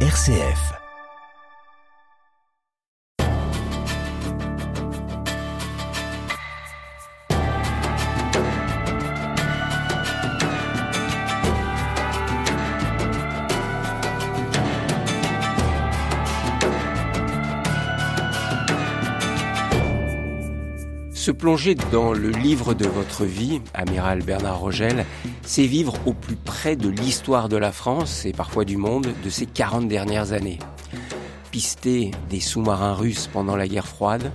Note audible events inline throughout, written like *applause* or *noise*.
RCF. Se plonger dans le livre de votre vie, amiral Bernard Rogel, c'est vivre au plus près de l'histoire de la France et parfois du monde de ces 40 dernières années. Pister des sous-marins russes pendant la guerre froide,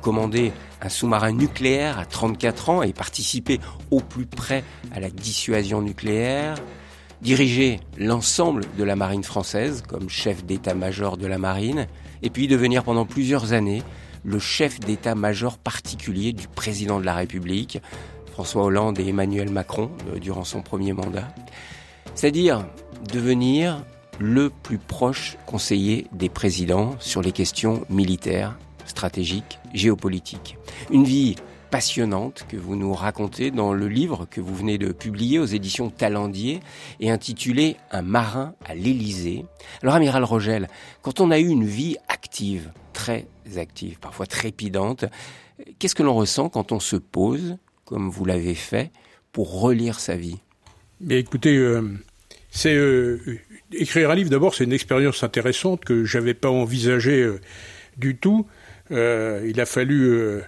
commander un sous-marin nucléaire à 34 ans et participer au plus près à la dissuasion nucléaire, diriger l'ensemble de la marine française comme chef d'état-major de la marine, et puis devenir pendant plusieurs années le chef d'état-major particulier du président de la République, François Hollande et Emmanuel Macron, euh, durant son premier mandat. C'est-à-dire devenir le plus proche conseiller des présidents sur les questions militaires, stratégiques, géopolitiques. Une vie passionnante que vous nous racontez dans le livre que vous venez de publier aux éditions Talendier et intitulé Un marin à l'Élysée. Alors, amiral Rogel, quand on a eu une vie active, très active, parfois trépidante, qu'est-ce que l'on ressent quand on se pose, comme vous l'avez fait, pour relire sa vie? Mais écoutez, euh, c'est euh, écrire un livre. D'abord, c'est une expérience intéressante que j'avais pas envisagée euh, du tout. il a fallu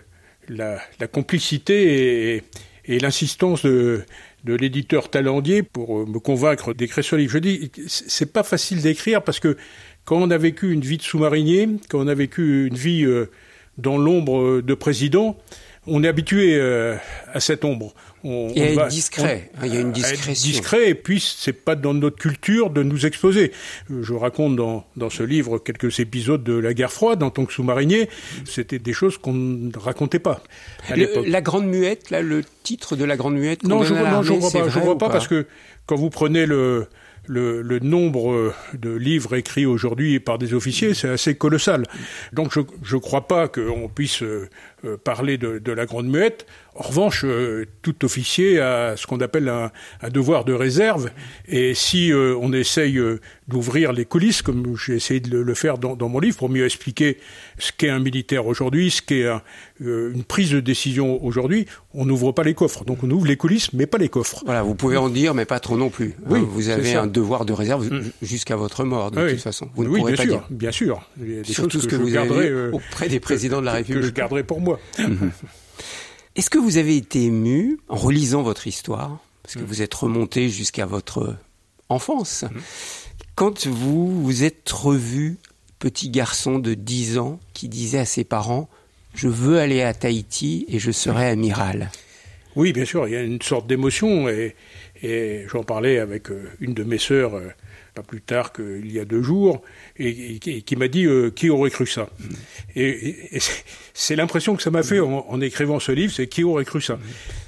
la, complicité et, l'insistance de, l'éditeur Talendier pour me convaincre d'écrire ce livre. Je dis, c'est pas facile d'écrire parce que quand on a vécu une vie de sous-marinier, quand on a vécu une vie euh, dans l'ombre de président, on est habitué euh, à cette ombre. On, il y a discret, il y a une discrétion. Discret, et puis c'est pas dans notre culture de nous exposer. Euh, je raconte dans, dans ce livre quelques épisodes de la guerre froide en tant que sous-marinier. C'était des choses qu'on ne racontait pas. la Grande Muette, là, le titre de la Grande Muette. Non, je, je vois pas. Je vois pas parce que quand vous prenez le le, le, nombre de livres écrits aujourd'hui par des officiers, c'est assez colossal. Donc je ne crois pas qu'on puisse euh, parler de, de, la Grande Muette. En revanche, euh, tout officier a ce qu'on appelle un, un, devoir de réserve. Et si euh, on essaye d'ouvrir les coulisses, comme j'ai essayé de le, faire dans, dans, mon livre, pour mieux expliquer ce qu'est un militaire aujourd'hui, ce qu'est une prise de décision aujourd'hui, on n'ouvre pas les coffres. Donc on ouvre les coulisses, mais pas les coffres. Voilà, vous pouvez en dire, mais pas trop non plus. Oui, vous avez un devoir de réserve mm. jusqu'à votre mort, de toute façon. Vous ne oui, pourrez bien pas sûr, dire. bien sûr. Surtout ce que, vous euh, auprès des présidents de la République. Que je garderai pour moi. *laughs* Est-ce que vous avez été ému en relisant votre histoire, parce que mm. vous êtes remonté jusqu'à votre enfance, mm. quand vous vous êtes revu petit garçon de 10 ans qui disait à ses parents je veux aller à Tahiti et je serai amiral. Oui, bien sûr, il y a une sorte d'émotion et, et j'en parlais avec euh, une de mes sœurs euh, pas plus tard qu'il y a deux jours, et, qui m'a dit euh, qui aurait cru ça? Et, c'est l'impression que ça m'a fait en, écrivant ce livre, c'est qui aurait cru ça?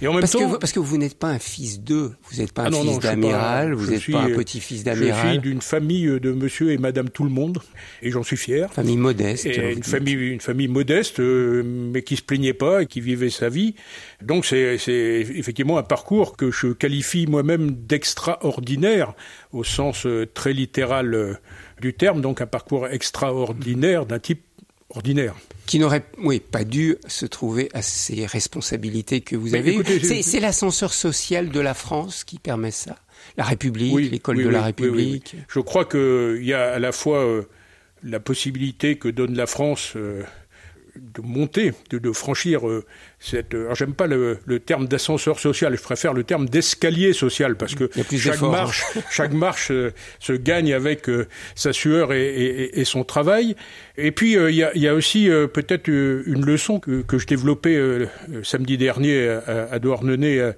Et en même parce temps, que vous, parce que vous n'êtes pas un fils d'eux, vous n'êtes pas un ah fils d'amiral, vous n'êtes pas un petit-fils d'amiral. Je suis d'une famille de Monsieur et Madame tout le monde, et j'en suis fier. Famille modeste. Et une famille, une famille modeste, euh, mais qui se plaignait pas et qui vivait sa vie. Donc c'est effectivement un parcours que je qualifie moi-même d'extraordinaire au sens euh, très littéral euh, du terme, donc un parcours extraordinaire d'un type ordinaire. Qui n'aurait, oui, pas dû se trouver à ces responsabilités que vous avez eues. C'est l'ascenseur social de la France qui permet ça. La République, l'école de la République. Je crois qu'il y a à la fois euh, la possibilité que donne la France de monter, de, franchir euh, cette. Alors j'aime pas le, terme d'ascenseur social, je préfère le terme d'escalier social parce que chaque marche, *laughs* chaque marche euh, se gagne avec euh, sa sueur et, son travail. Et puis il y a, aussi peut-être une leçon que, je développais samedi dernier à, à Douarnenez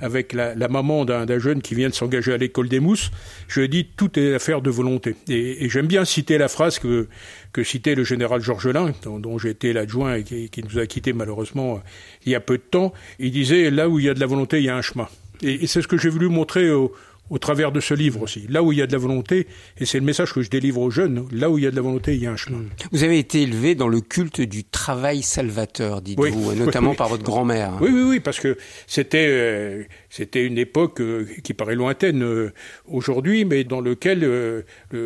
avec la, maman d'un jeune qui vient de s'engager à l'école des mousses, je dit tout est affaire de volonté. Et, j'aime bien citer la phrase que, que citait le général Georgelin, dont, dont été l'adjoint et qui, nous a quittés malheureusement il y a peu de temps. Il disait là où il y a de la volonté, il y a un chemin. Et, c'est ce que j'ai voulu montrer aux, au travers de ce livre aussi. Là où il y a de la volonté, et c'est le message que je délivre aux jeunes, là où il y a de la volonté, il y a un chemin. Vous avez été élevé dans le culte du travail salvateur, dites-vous, notamment par votre grand-mère. Oui, oui, oui, parce que c'était euh, c'était une époque euh, qui paraît lointaine euh, aujourd'hui, mais dans lequel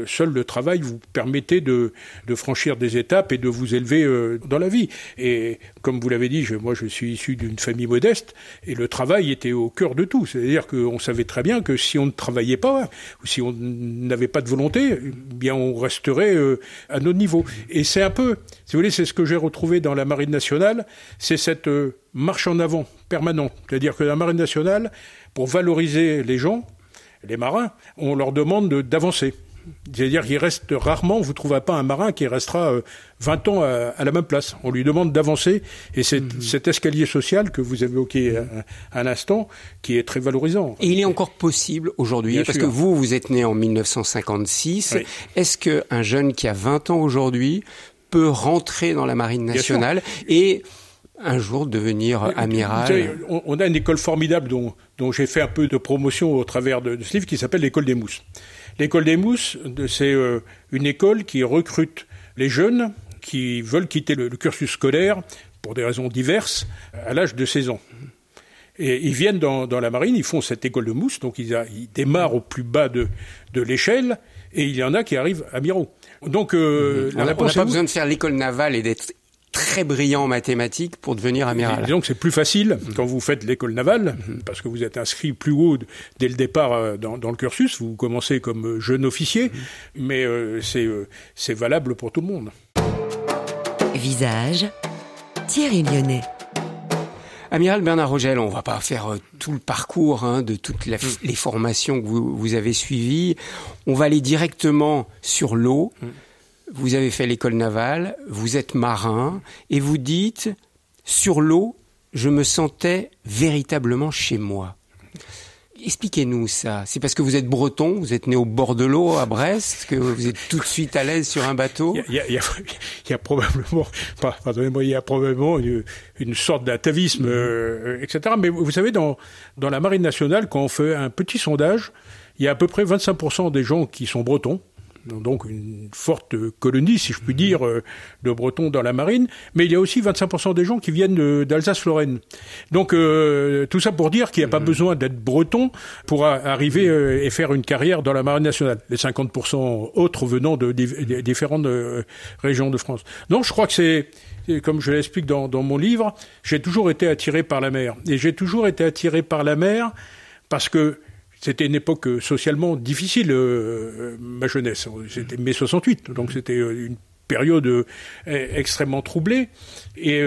seul le travail vous permettait de, de franchir des étapes et de vous élever dans la vie. Et comme vous l'avez dit, je, moi je suis issu d'une famille modeste, et le travail était au cœur de tout. C'est-à-dire qu'on savait très bien que si on ne travaillait pas, ou si on n'avait pas de volonté, eh bien on resterait à notre niveau. Et c'est un peu, si vous voulez, c'est ce que j'ai retrouvé dans la Marine nationale, c'est cette marche en avant permanente. C'est-à-dire que la marine nationale, pour valoriser les gens, les marins, on leur demande d'avancer. C'est-à-dire qu'il reste rarement, vous ne trouverez pas un marin qui restera 20 euh, ans à, la même place. On lui demande d'avancer et c'est mhm. cet escalier social que vous avez évoqué à, l'instant qui est très valorisant. Et il est encore possible aujourd'hui, parce que vous, vous êtes né en 1956. Est-ce qu'un jeune qui a 20 ans aujourd'hui peut rentrer dans la marine nationale et un jour devenir amiral on, a une école formidable dont, dont j'ai fait un peu de promotion au travers de, ce livre qui s'appelle l'école des mousses. L'école des mousses, c'est euh, une école qui recrute les jeunes qui veulent quitter le, cursus scolaire pour des raisons diverses à l'âge de 16 ans. Et ils viennent dans, dans, la marine, ils font cette école de mousse, donc ils, ils démarrent au plus bas de, de l'échelle, et il y en a qui arrivent amiraux. Donc, euh, on n'a pas besoin de faire l'école navale et d'être très brillant en mathématiques pour devenir amiral. Disons que c'est plus facile quand vous faites l'école navale, parce que vous êtes inscrit plus haut dès le départ euh, dans, le cursus. Vous commencez comme euh, jeune officier, mais euh, c'est valable pour tout le monde. Visage, Thierry Lyonnais. Amiral Bernard Rogel, on va pas faire tout le parcours hein, de toutes mm. les formations que vous, vous, avez suivies. On va aller directement sur l'eau. Mm vous avez fait l'école navale, vous êtes marin, et vous dites, sur l'eau, je me sentais véritablement chez moi. Expliquez-nous ça. C'est parce que vous êtes breton, vous êtes né au bord de l'eau à Brest, que vous êtes tout de suite à l'aise sur un bateau? Il y a, probablement, pardonnez-moi, il y a probablement une, sorte d'atavisme, euh, etc. Mais vous savez, dans, dans la Marine nationale, quand on fait un petit sondage, il y a à peu près 25% des gens qui sont bretons, donc une forte colonie, si je puis dire, euh, de Bretons dans la marine, mais il y a aussi 25% des gens qui viennent d'Alsace-Lorraine. Donc euh, tout ça pour dire qu'il n'y a pas mmh. besoin d'être breton pour arriver euh, et faire une carrière dans la marine nationale. Les 50% autres venant de, différentes régions de France. Donc je crois que c'est comme je l'explique dans, dans mon livre, j'ai toujours été attiré par la mer. Et j'ai toujours été attiré par la mer parce que c'était une époque euh, socialement difficile, euh, ma jeunesse. C'était mai 68, donc c'était euh, une période extrêmement troublée. Et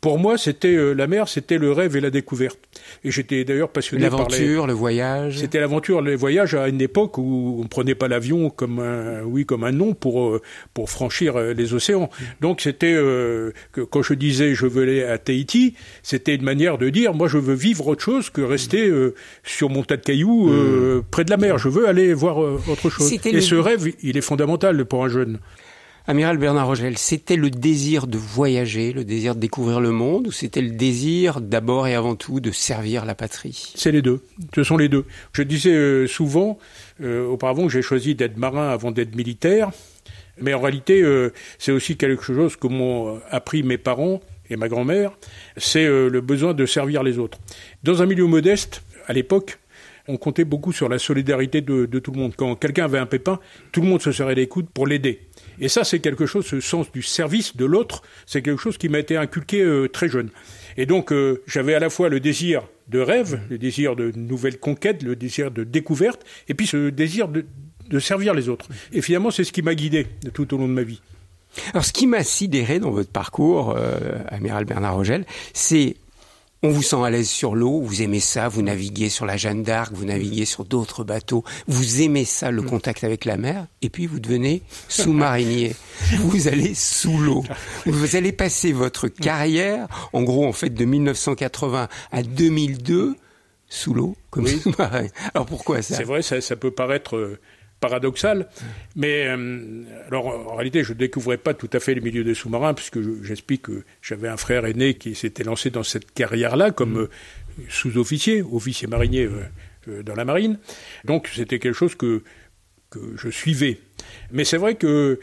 pour moi, c'était euh, la mer, c'était le rêve et la découverte. Et j'étais d'ailleurs passionné par l'aventure, le voyage. C'était l'aventure, le voyage à une époque où on ne prenait pas l'avion comme un, oui, comme un nom pour euh, pour franchir euh, les océans. Donc c'était que quand je disais je veux aller à Tahiti, c'était une manière de dire moi je veux vivre autre chose que rester sur mon tas de cailloux mmh. près de la mer. Je veux aller voir autre chose. Et ce rêve, il est fondamental pour un jeune. Amiral Bernard Rogel, c'était le désir de voyager, le désir de découvrir le monde, ou c'était le désir d'abord et avant tout de servir la patrie? C'est les deux. Ce sont les deux. Je disais euh, souvent, euh, auparavant, que j'ai choisi d'être marin avant d'être militaire, mais en réalité, euh, c'est aussi quelque chose que m'ont appris mes parents et ma grand-mère, c'est le besoin de servir les autres. Dans un milieu modeste, à l'époque, on comptait beaucoup sur la solidarité de, de tout le monde. Quand quelqu'un avait un pépin, tout le monde se serrait les coudes pour l'aider. Et ça, c'est quelque chose, ce sens du service de l'autre, c'est quelque chose qui m'a été inculqué euh, très jeune. Et donc, euh, j'avais à la fois le désir de rêve, le désir de nouvelles conquêtes, le désir de découverte, et puis ce désir de, servir les autres. Et finalement, c'est ce qui m'a guidé tout au long de ma vie. Alors, ce qui m'a sidéré dans votre parcours, euh, amiral Bernard Rogel, c'est on vous sent à l'aise sur l'eau, vous aimez ça, vous naviguez sur la Jeanne d'Arc, vous naviguez sur d'autres bateaux, vous aimez ça, le contact avec la mer, et puis vous devenez sous-marinier. *laughs* vous allez sous l'eau. Vous allez passer votre carrière, en gros, en fait, de 1980 à 2002, sous l'eau, comme sous-marin. Alors pourquoi ça? C'est vrai, ça, ça, peut paraître euh, paradoxal. Mais euh, alors en réalité, je ne découvrais pas tout à fait le milieu des sous-marins, puisque j'explique que j'avais un frère aîné qui s'était lancé dans cette carrière-là comme mm. euh, sous-officier, officier marinier. Euh, dans la marine. Donc c'était quelque chose que, que je suivais. Mais c'est vrai que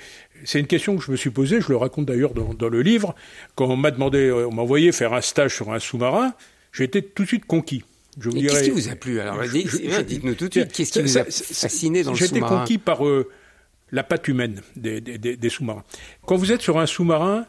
c'est une question que je me suis posée, je le raconte d'ailleurs dans, le livre. Quand on m'a demandé, on m'a envoyé faire un stage sur un sous-marin, j'ai été tout de suite conquis. Qu'est-ce qui vous a plu Alors, dites-nous tout de suite, qu'est-ce qui vous a fasciné dans le sous-marin J'étais conquis par euh, la patte humaine des, des sous-marins. Quand vous êtes sur un sous-marin,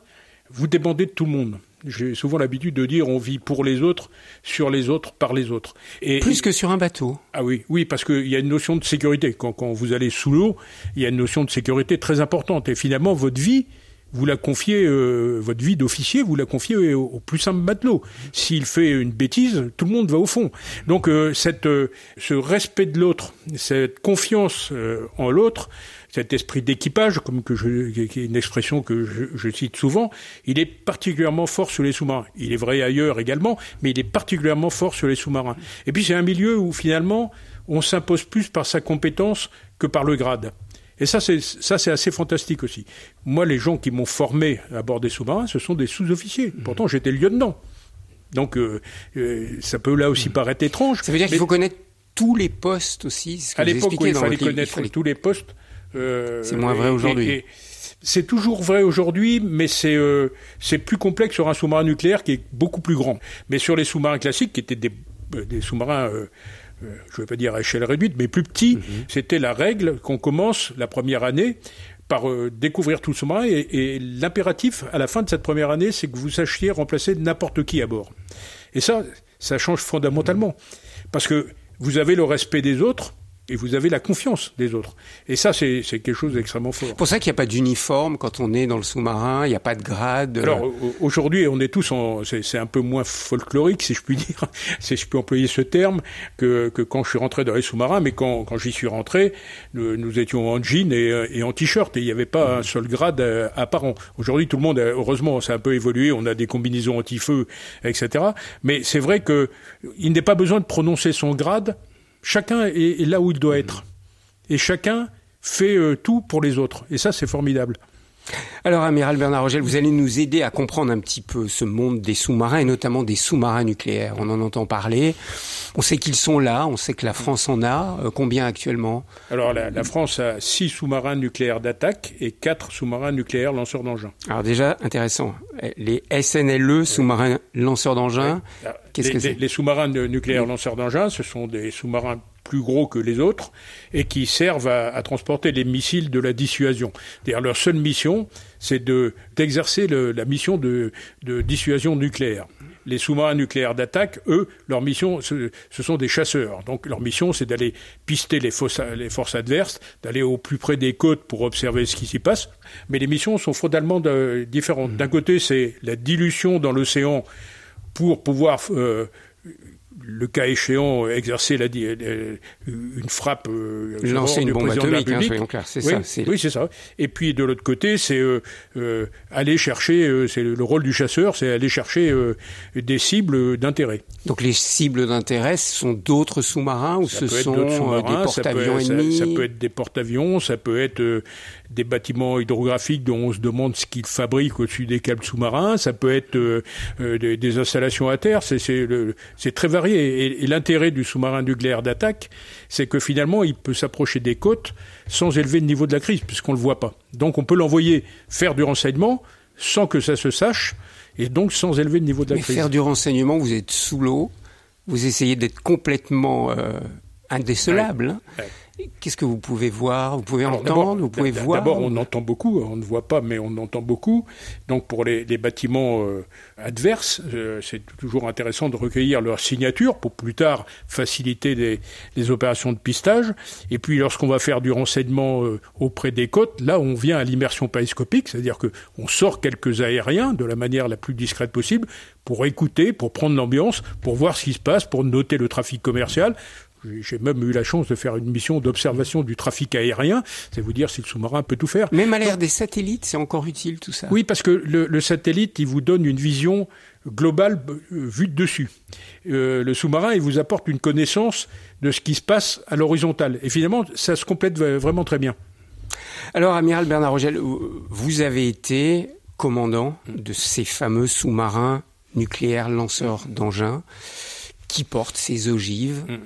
vous dépendez de tout le monde. J'ai souvent l'habitude de dire on vit pour les autres, sur les autres, par les autres. Et, Plus que sur un bateau. Ah oui, oui, parce qu'il y a une notion de sécurité. Quand, quand vous allez sous l'eau, il y a une notion de sécurité très importante. Et finalement, votre vie, vous la confiez, euh, votre vie d'officier, vous la confiez au, plus simple matelot. S'il fait une bêtise, tout le monde va au fond. Donc euh, cette, euh, ce respect de l'autre, cette confiance en l'autre, cet esprit d'équipage, comme que je, qui est une expression que je, je, cite souvent, il est particulièrement fort sur les sous-marins. Il est vrai ailleurs également, mais il est particulièrement fort sur les sous-marins. Et puis c'est un milieu où finalement on s'impose plus par sa compétence que par le grade. Et ça, c'est ça, c'est assez fantastique aussi. Moi, les gens qui m'ont formé à bord des sous-marins, ce sont des sous-officiers. Mmh. Pourtant, j'étais lieutenant. Donc, euh, euh, ça peut là aussi mmh. paraître étrange. Ça veut dire qu'il faut connaître tous les postes aussi. Ce que à l'époque, il fallait connaître tous les postes. Euh, c'est moins vrai aujourd'hui. C'est toujours vrai aujourd'hui, mais c'est c'est plus complexe sur un sous-marin nucléaire qui est beaucoup plus grand. Mais sur les sous-marins classiques, qui étaient des, des sous-marins euh, je ne vais pas dire à échelle réduite, mais plus petit. Mhm. C'était la règle qu'on commence la première année par euh, découvrir tout le sous-marin et, l'impératif à la fin de cette première année, c'est que vous sachiez remplacer n'importe qui à bord. Et ça, ça change fondamentalement. Parce que vous avez le respect des autres, et vous avez la confiance des autres. Et ça, c'est quelque chose d'extrêmement fort. C'est pour ça qu'il n'y a pas d'uniforme quand on est dans le sous-marin, il n'y a pas de grade. Alors aujourd'hui, on est tous en, c'est un peu moins folklorique, si je puis *laughs* dire, si je peux employer ce terme, que, que quand je suis rentré dans les sous-marins, mais quand, quand j'y suis rentré, nous, nous, étions en jean et, et en t-shirt, et il n'y avait pas un seul grade euh, apparent. Aujourd'hui, tout le monde, heureusement, ça a un peu évolué, on a des combinaisons anti-feu, etc. Mais c'est vrai que il n'est pas besoin de prononcer son grade chacun est, là où il doit être. Et chacun fait euh, tout pour les autres. Et ça, c'est formidable. Alors, Amiral Bernard Rogel, vous allez nous aider à comprendre un petit peu ce monde des sous-marins et notamment des sous-marins nucléaires. On en entend parler. On sait qu'ils sont là. On sait que la France en a. Euh, combien actuellement? Alors, la, la, France a six sous-marins nucléaires d'attaque et quatre sous-marins nucléaires lanceurs d'engins. Alors déjà, intéressant. Les SNLE, sous-marins lanceurs d'engins, qu'est-ce que c'est? Les sous-marins nucléaires lanceurs d'engins, ce sont des sous-marins plus gros que les autres et qui servent à, transporter les missiles de la dissuasion. D'ailleurs, leur seule mission, c'est d'exercer la mission de, dissuasion nucléaire. Les sous-marins nucléaires d'attaque, eux, leur mission, ce, sont des chasseurs. Donc leur mission, c'est d'aller pister les, forces adverses, d'aller au plus près des côtes pour observer ce qui s'y passe. Mais les missions sont fondamentalement différentes. D'un côté, c'est la dilution dans l'océan pour pouvoir euh, le cas échéant, exercer la, une frappe, euh, lancer une bombe atomique, hein, soyons clairs, c'est ça. Oui, c'est ça. Et puis de l'autre côté, c'est euh, euh, aller chercher, c'est le rôle du chasseur, c'est aller chercher des cibles d'intérêt. Donc les cibles d'intérêt, ce sont d'autres sous-marins ou ce sont des porte-avions ennemis ça, peut être des porte-avions, ça peut être des bâtiments hydrographiques dont on se demande ce qu'ils fabriquent au-dessus des câbles sous-marins, ça peut être des, des, installations à terre, c'est très varié et, l'intérêt du sous-marin nucléaire d'attaque, c'est que finalement, il peut s'approcher des côtes sans élever le niveau de la crise, puisqu'on ne le voit pas. Donc on peut l'envoyer faire du renseignement sans que ça se sache, et donc sans élever le niveau de la Mais crise. Faire du renseignement, vous êtes sous l'eau, vous essayez d'être complètement euh, indécelable. Hein. Qu'est-ce que vous pouvez voir? Vous pouvez entendre Vous pouvez voir D'abord, on entend beaucoup. On ne voit pas, mais on entend beaucoup. Donc, pour les, bâtiments euh, adverses, euh, c'est toujours intéressant de recueillir leur signature pour plus tard faciliter les, opérations de pistage. Et puis, lorsqu'on va faire du renseignement euh, auprès des côtes, là, on vient à l'immersion périscopique, c'est-à-dire que on sort quelques aériens de la manière la plus discrète possible pour écouter, pour prendre l'ambiance, pour voir ce qui se passe, pour noter le trafic commercial. J'ai même eu la chance de faire une mission d'observation du trafic aérien. C'est vous dire si le sous-marin peut tout faire. Même à l'ère des satellites, c'est encore utile tout ça. Oui, parce que le, satellite, il vous donne une vision globale euh, vue de dessus. Euh, le sous-marin, il vous apporte une connaissance de ce qui se passe à l'horizontale. Et finalement, ça se complète vraiment très bien. Alors, amiral Bernard Rogel, vous avez été commandant de ces fameux sous-marins nucléaires lanceurs d'engins qui portent ces ogives. Mm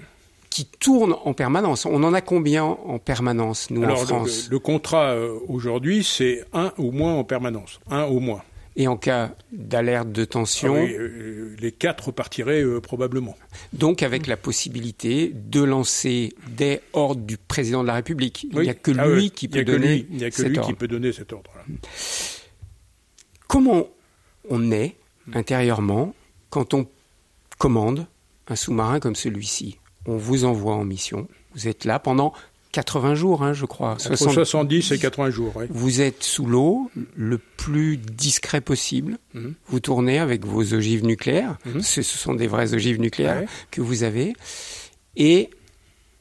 qui tourne en permanence. On en a combien en permanence, nous, en France le, le, contrat euh, aujourd'hui, c'est un au moins en permanence. Un au moins. Et en cas d'alerte de tension ah oui, euh, Les quatre partiraient euh, probablement. Donc avec la possibilité de lancer des ordres du président de la République. Il n'y a que Ah lui oui, qui il y a peut que donner lui- Il n'y a que lui qui ordre. peut donner cet ordre-là. Comment on est intérieurement quand on commande un sous-marin comme celui-ci? On vous envoie en mission. Vous êtes là pendant 80 jours, hein, je crois. Entre 60 70 et 80 jours. oui. Vous êtes sous l'eau le plus discret possible. Mhm. Vous tournez avec vos ogives nucléaires. Ce, ce sont des vraies ogives nucléaires Ouais. que vous avez. Et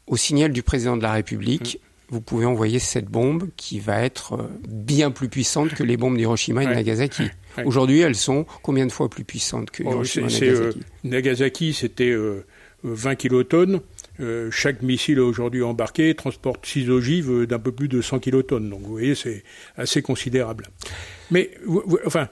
au signal du président de la République, Mhm. vous pouvez envoyer cette bombe qui va être euh, bien plus puissante que les bombes d'Hiroshima et de Ouais. Nagasaki. Ouais. Aujourd'hui, elles sont combien de fois plus puissantes que Oh, Hiroshima et c'est, euh, Nagasaki Nagasaki, c'était euh, 20 kilotonnes. Euh, chaque missile aujourd'hui embarqué transporte 6 ogives euh, d'un peu plus de 100 kilotonnes. Donc vous voyez, c'est assez considérable. Mais vous- vous- enfin,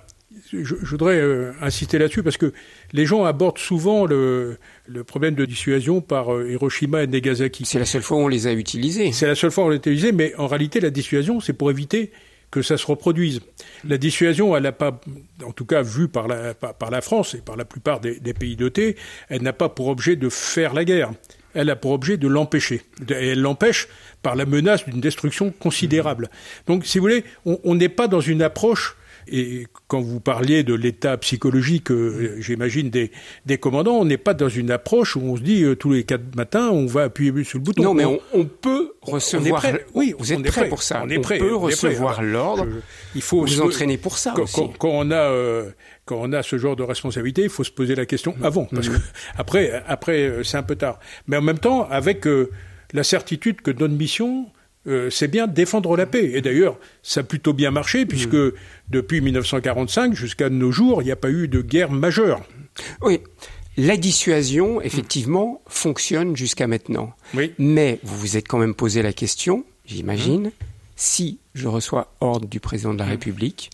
je, je voudrais euh, insister là-dessus parce que les gens abordent souvent le, le problème de dissuasion par euh, Hiroshima et Nagasaki. C'est la seule fois où on les a utilisées. C'est la seule fois où on l'a utilisé, mais en réalité, la dissuasion, c'est pour éviter que ça se reproduise. La dissuasion, elle n'a pas, en tout cas vue par la, par, par la France et par la plupart des, des pays dotés, elle n'a pas pour objet de faire la guerre. Elle a pour objet de l'empêcher. Et elle l'empêche par la menace d'une destruction considérable. Donc, si vous voulez, on n'est pas dans une approche et quand vous parliez de l'état psychologique, euh, j'imagine, des, des commandants, on n'est pas dans une approche où on se dit euh, tous les quatre matins, on va appuyer sur le bouton. Non, mais On- on, on peut recevoir. prêt. Oui, vous on êtes est prêt pour ça. On est prêt, peut on prêt. recevoir l'ordre. il faut vous entraîner pour ça quand, aussi. quand- quand on a euh, quand on a ce genre de responsabilité, il faut se poser la question Mmh. avant, parce que *laughs* après après c'est un peu tard. Mais en même temps, avec la certitude que notre mission euh, c'est bien défendre la paix. Et d'ailleurs, ça a plutôt bien marché, puisque Mmh. depuis 1945 jusqu'à nos jours, il n'y a pas eu de guerre majeure. Oui. La dissuasion, effectivement, fonctionne jusqu'à maintenant. Oui. Mais vous vous êtes quand même posé la question, j'imagine, si je reçois ordre du président de la République,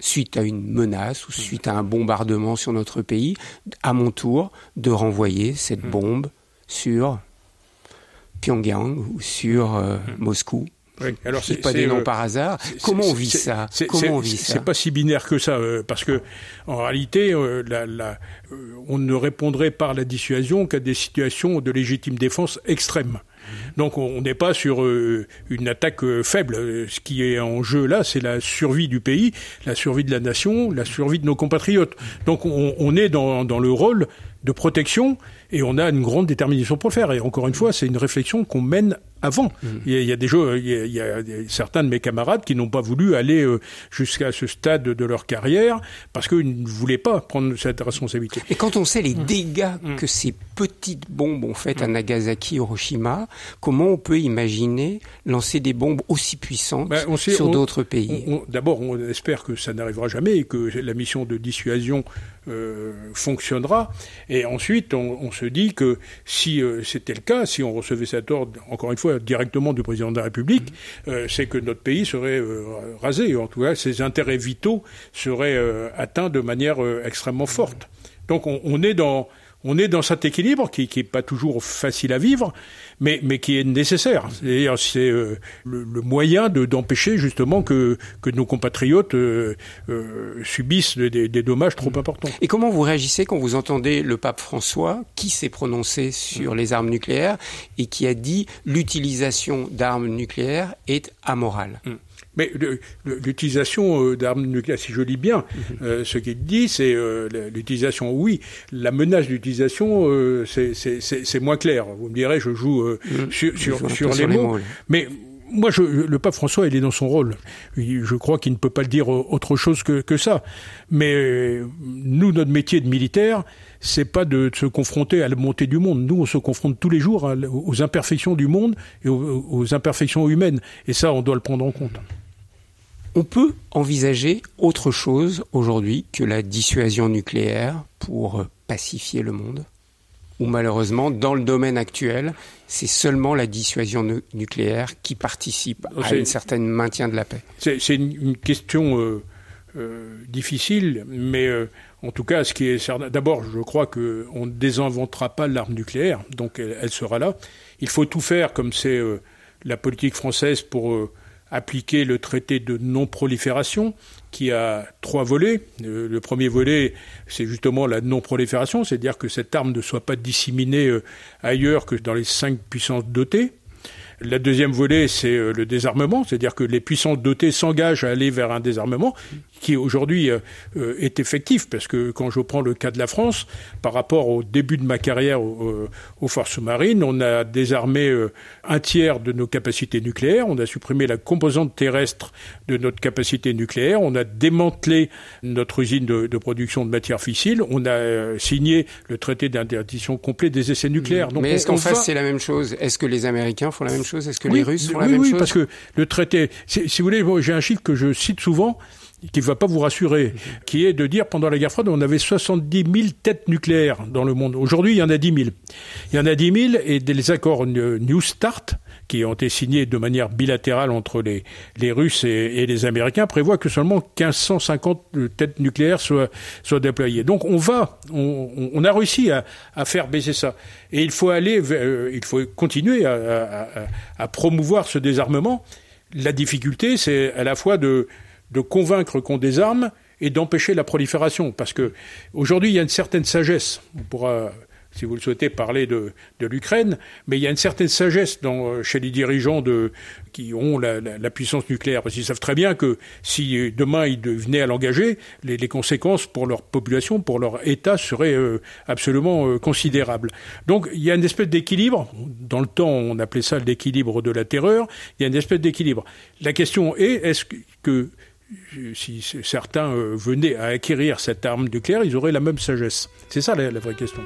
suite à une menace ou suite à un bombardement sur notre pays, à mon tour, de renvoyer cette bombe sur Pyongyang ou sur euh, Moscou. Oui. Alors dis pas des noms par hasard. c'est- Comment on c'est- vit c'est- ça c'est- Comment on c'est- vit C'est ça pas si binaire que ça, euh, parce que en réalité, euh, la- la- euh, on ne répondrait par la dissuasion qu'à des situations de légitime défense extrême. Donc on n'est pas sur euh, une attaque euh, faible. Euh, Ce qui est en jeu là, c'est la survie du pays, la survie de la nation, la survie de nos compatriotes. Donc on, on est dans, dans le rôle de protection et on a une grande détermination pour le faire. Et encore une fois, c'est une réflexion qu'on mène avant. Il, y a, il y a des il y a, il y a des- certains de mes camarades qui n'ont pas voulu aller euh, jusqu'à ce stade de leur carrière parce qu'ils ne voulaient pas prendre cette responsabilité. Et quand on sait les dégâts Mm. que ces petites bombes ont fait à Nagasaki, Hiroshima, comment on peut imaginer lancer des bombes aussi puissantes Ben, on sait- sur d'autres pays D'abord, on espère que ça n'arrivera jamais et que la mission de dissuasion euh, fonctionnera. Et ensuite, on, on se dit que si euh, c'était le cas, si on recevait cet ordre, encore une fois, directement du président de la République, euh, c'est que notre pays serait euh, rasé. En tout cas, ses intérêts vitaux seraient euh, atteints de manière extrêmement forte. Donc, on, on est dans on est dans cet équilibre qui qui est pas toujours facile à vivre, mais mais qui est nécessaire. C'est-à-dire c'est euh, le, le moyen de d'empêcher justement que que nos compatriotes euh, euh, subissent des, des dommages trop importants. Et comment vous réagissez quand vous entendez le pape François qui s'est prononcé sur les armes nucléaires et qui a dit l'utilisation d'armes nucléaires est amorale? Mais l'utilisation euh, d'armes nucléaires, si je lis bien, euh, ce qu'il dit, c'est euh, l'utilisation. Oui, la menace d'utilisation, c'est- moins clair. Vous me direz, je joue euh, sur, Je les mots, mais moi, je, le pape François, il est dans son rôle. Je crois qu'il ne peut pas le dire autre chose que, que ça. Mais euh, nous, notre métier de militaire, c'est pas de se confronter à la montée du monde. Nous, on se confronte tous les jours à- aux imperfections du monde et aux, aux imperfections humaines. Et ça, on doit le prendre en compte. On peut envisager autre chose aujourd'hui que la dissuasion nucléaire pour pacifier le monde? Ou malheureusement, dans le domaine actuel, c'est seulement la dissuasion nu- nucléaire qui participe à un certain maintien de la paix? C'est une, une question euh, difficile, mais en tout cas, ce qui est certain, d'abord, je crois qu'on ne désinventera pas l'arme nucléaire, donc elle, sera là. Il faut tout faire, comme c'est la politique française, pour appliquer le traité de non-prolifération qui a trois volets. Euh, le premier volet, c'est justement la non-prolifération, c'est-à-dire que cette arme ne soit pas disséminée euh, ailleurs que dans les cinq puissances dotées. La deuxième volet, c'est euh, le désarmement, c'est-à-dire que les puissances dotées s'engagent à aller vers un désarmement qui aujourd'hui euh, euh, est effectif, parce que quand je prends le cas de la France, par rapport au début de ma carrière aux forces marines, on a désarmé un tiers de nos capacités nucléaires, on a supprimé la composante terrestre de notre capacité nucléaire, on a démantelé notre usine de, production de matières fissiles, on a signé le traité d'interdiction complet des essais nucléaires. Donc Mais est-ce qu'en face c'est la même chose? Est-ce que les Américains font la même chose est-ce que les Russes font la même chose? Oui, parce que le traité, si vous voulez, j'ai un chiffre que je cite souvent qui ne va pas vous rassurer, qui est de dire pendant la guerre froide, on avait 70 000 têtes nucléaires dans le monde. Aujourd'hui, il y en a 10 000. Il y en a 10 000 et les accords New Start, qui ont été signés de manière bilatérale entre les, les Russes et, les Américains, prévoient que seulement 1550 têtes nucléaires soient, soient déployées. Donc on va, on, a réussi à, à, faire baisser ça. Et il faut aller, euh, il faut continuer à, à, à promouvoir ce désarmement. La difficulté, c'est à la fois de de convaincre qu'on désarme et d'empêcher la prolifération. Parce que aujourd'hui, il y a une certaine sagesse. On pourra, si vous le souhaitez, parler de, de l'Ukraine, mais il y a une certaine sagesse dans, chez les dirigeants qui ont la, puissance nucléaire. Parce qu'ils savent très bien que si demain ils venaient à l'engager, les, conséquences pour leur population, pour leur État seraient euh, absolument euh, considérables. Donc il y a une espèce d'équilibre. Dans le temps, on appelait ça l'équilibre de la terreur. Il y a une espèce d'équilibre. La question est, est-ce que si certains euh, venaient à acquérir cette arme nucléaire, ils auraient la même sagesse? C'est ça la vraie question.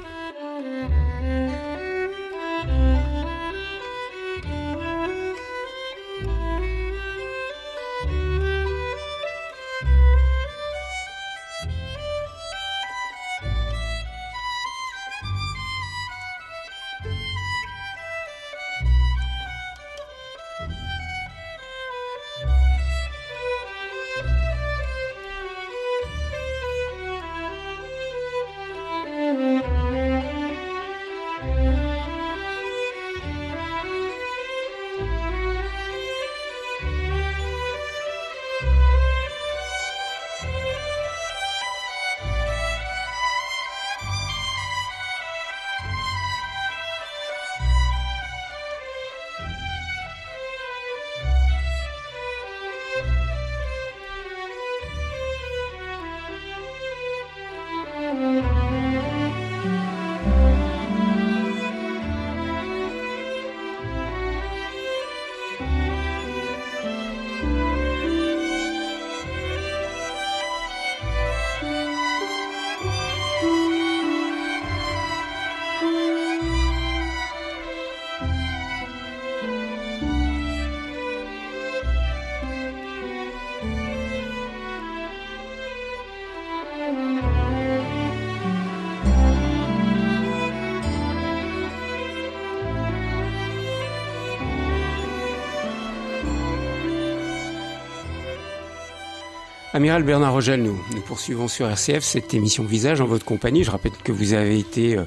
Amiral Bernard Rogel, nous, poursuivons sur RCF cette émission Visage en votre compagnie. Je rappelle que vous avez été euh,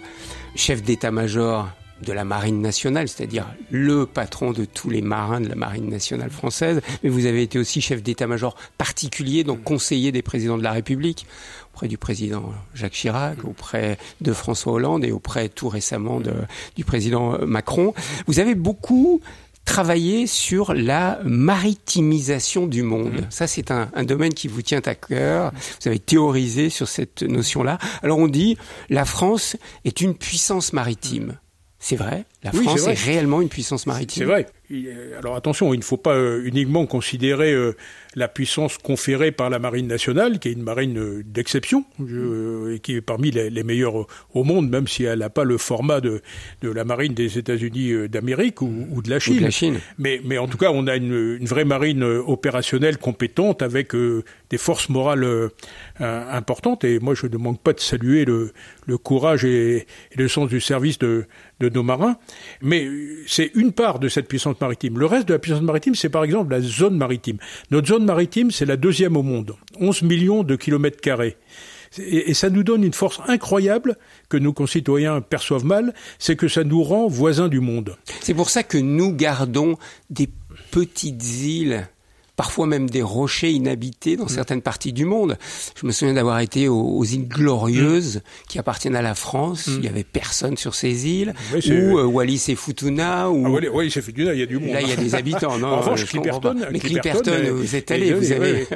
chef d'état-major de la marine nationale, c'est-à-dire le patron de tous les marins de la marine nationale française, mais vous avez été aussi chef d'état-major particulier, donc conseiller des présidents de la République, auprès du président Jacques Chirac, auprès de François Hollande et auprès tout récemment du président Macron. Vous avez beaucoup travailler sur la maritimisation du monde. Mmh. Ça, c'est un, un, domaine qui vous tient à cœur. Vous avez théorisé sur cette notion-là. Alors on dit, la France est une puissance maritime. C'est vrai La France est, réellement une puissance maritime. C'est vrai. Alors attention, il ne faut pas euh, uniquement considérer euh, la puissance conférée par la marine nationale, qui est une marine euh, d'exception, et qui est parmi les, meilleures au monde, même si elle n'a pas le format de, de la marine des États-Unis d'Amérique ou, de la Chine. la Chine. Mais, mais en tout cas, on a une, une vraie marine opérationnelle compétente avec des forces morales importantes. Et moi, je ne manque pas de saluer le, le courage et, le sens du service de, de nos marins. Mais c'est une part de cette puissance maritime. Le reste de la puissance maritime, c'est par exemple la zone maritime. Notre zone maritime, c'est la deuxième au monde, 11 millions de kilomètres carrés. Et, ça nous donne une force incroyable que nos concitoyens perçoivent mal, c'est que ça nous rend voisins du monde. C'est pour ça que nous gardons des petites îles parfois même des rochers inhabités dans mm. certaines parties du monde. Je me souviens d'avoir été aux, îles Glorieuses, mm. qui appartiennent à la France. Il y mm. avait personne sur ces îles. ou euh, Wallis et Futuna. Ou... Ah, Wallis et Futuna, il y a du monde. Là, il y a des habitants. Non, en revanche, Clipperton, Mais Clipperton, vous êtes allé, vous avez.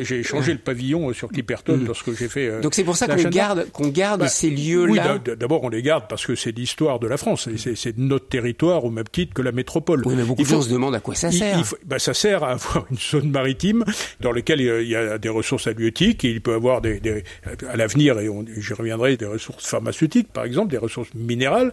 J'ai changé le pavillon sur Clipperton lorsque j'ai fait. Euh, Donc c'est pour ça qu'on garde, qu'on garde bah, ces lieux-là. Oui, d'abord on les garde parce que c'est l'histoire de la France. C'est notre territoire au même titre que la métropole. Oui, mais beaucoup de gens se demandent à quoi ça sert. bah, ça sert à avoir une zone maritime dans lequel il y a des ressources halieutiques il peut avoir des, à l'avenir, et j'y reviendrai, des ressources pharmaceutiques, par exemple, des ressources minérales.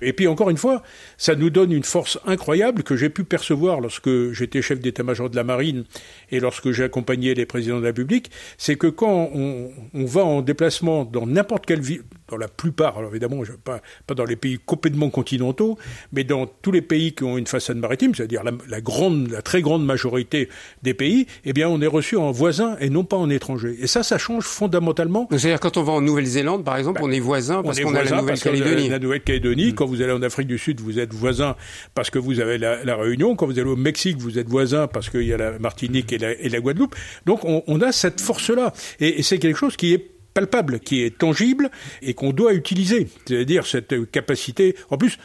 Et puis, encore une fois, ça nous donne une force incroyable que j'ai pu percevoir lorsque j'étais chef d'état-major de la marine et lorsque j'ai accompagné les présidents de la République, c'est que quand on, on, va en déplacement dans n'importe quelle ville, dans la plupart, alors évidemment, pas, pas dans les pays complètement continentaux, mais dans tous les pays qui ont une façade maritime, c'est-à-dire la, grande, la très grande majorité des pays, eh bien, on est reçu en voisin et non pas en étranger. Et ça, ça change fondamentalement. C'est-à-dire quand on va en Nouvelle-Zélande, par exemple, ben, on est voisin parce qu'on a la Nouvelle-Calédonie. La Nouvelle-Calédonie, quand vous allez en Afrique du Sud, vous êtes voisin parce que vous avez la, Réunion. Quand vous allez au Mexique, vous êtes voisin parce qu'il y a la Martinique et la, Guadeloupe. Donc, on, a cette force-là. Et c'est quelque chose qui est palpable, qui est tangible et qu'on doit utiliser. C'est-à-dire cette capacité. En plus,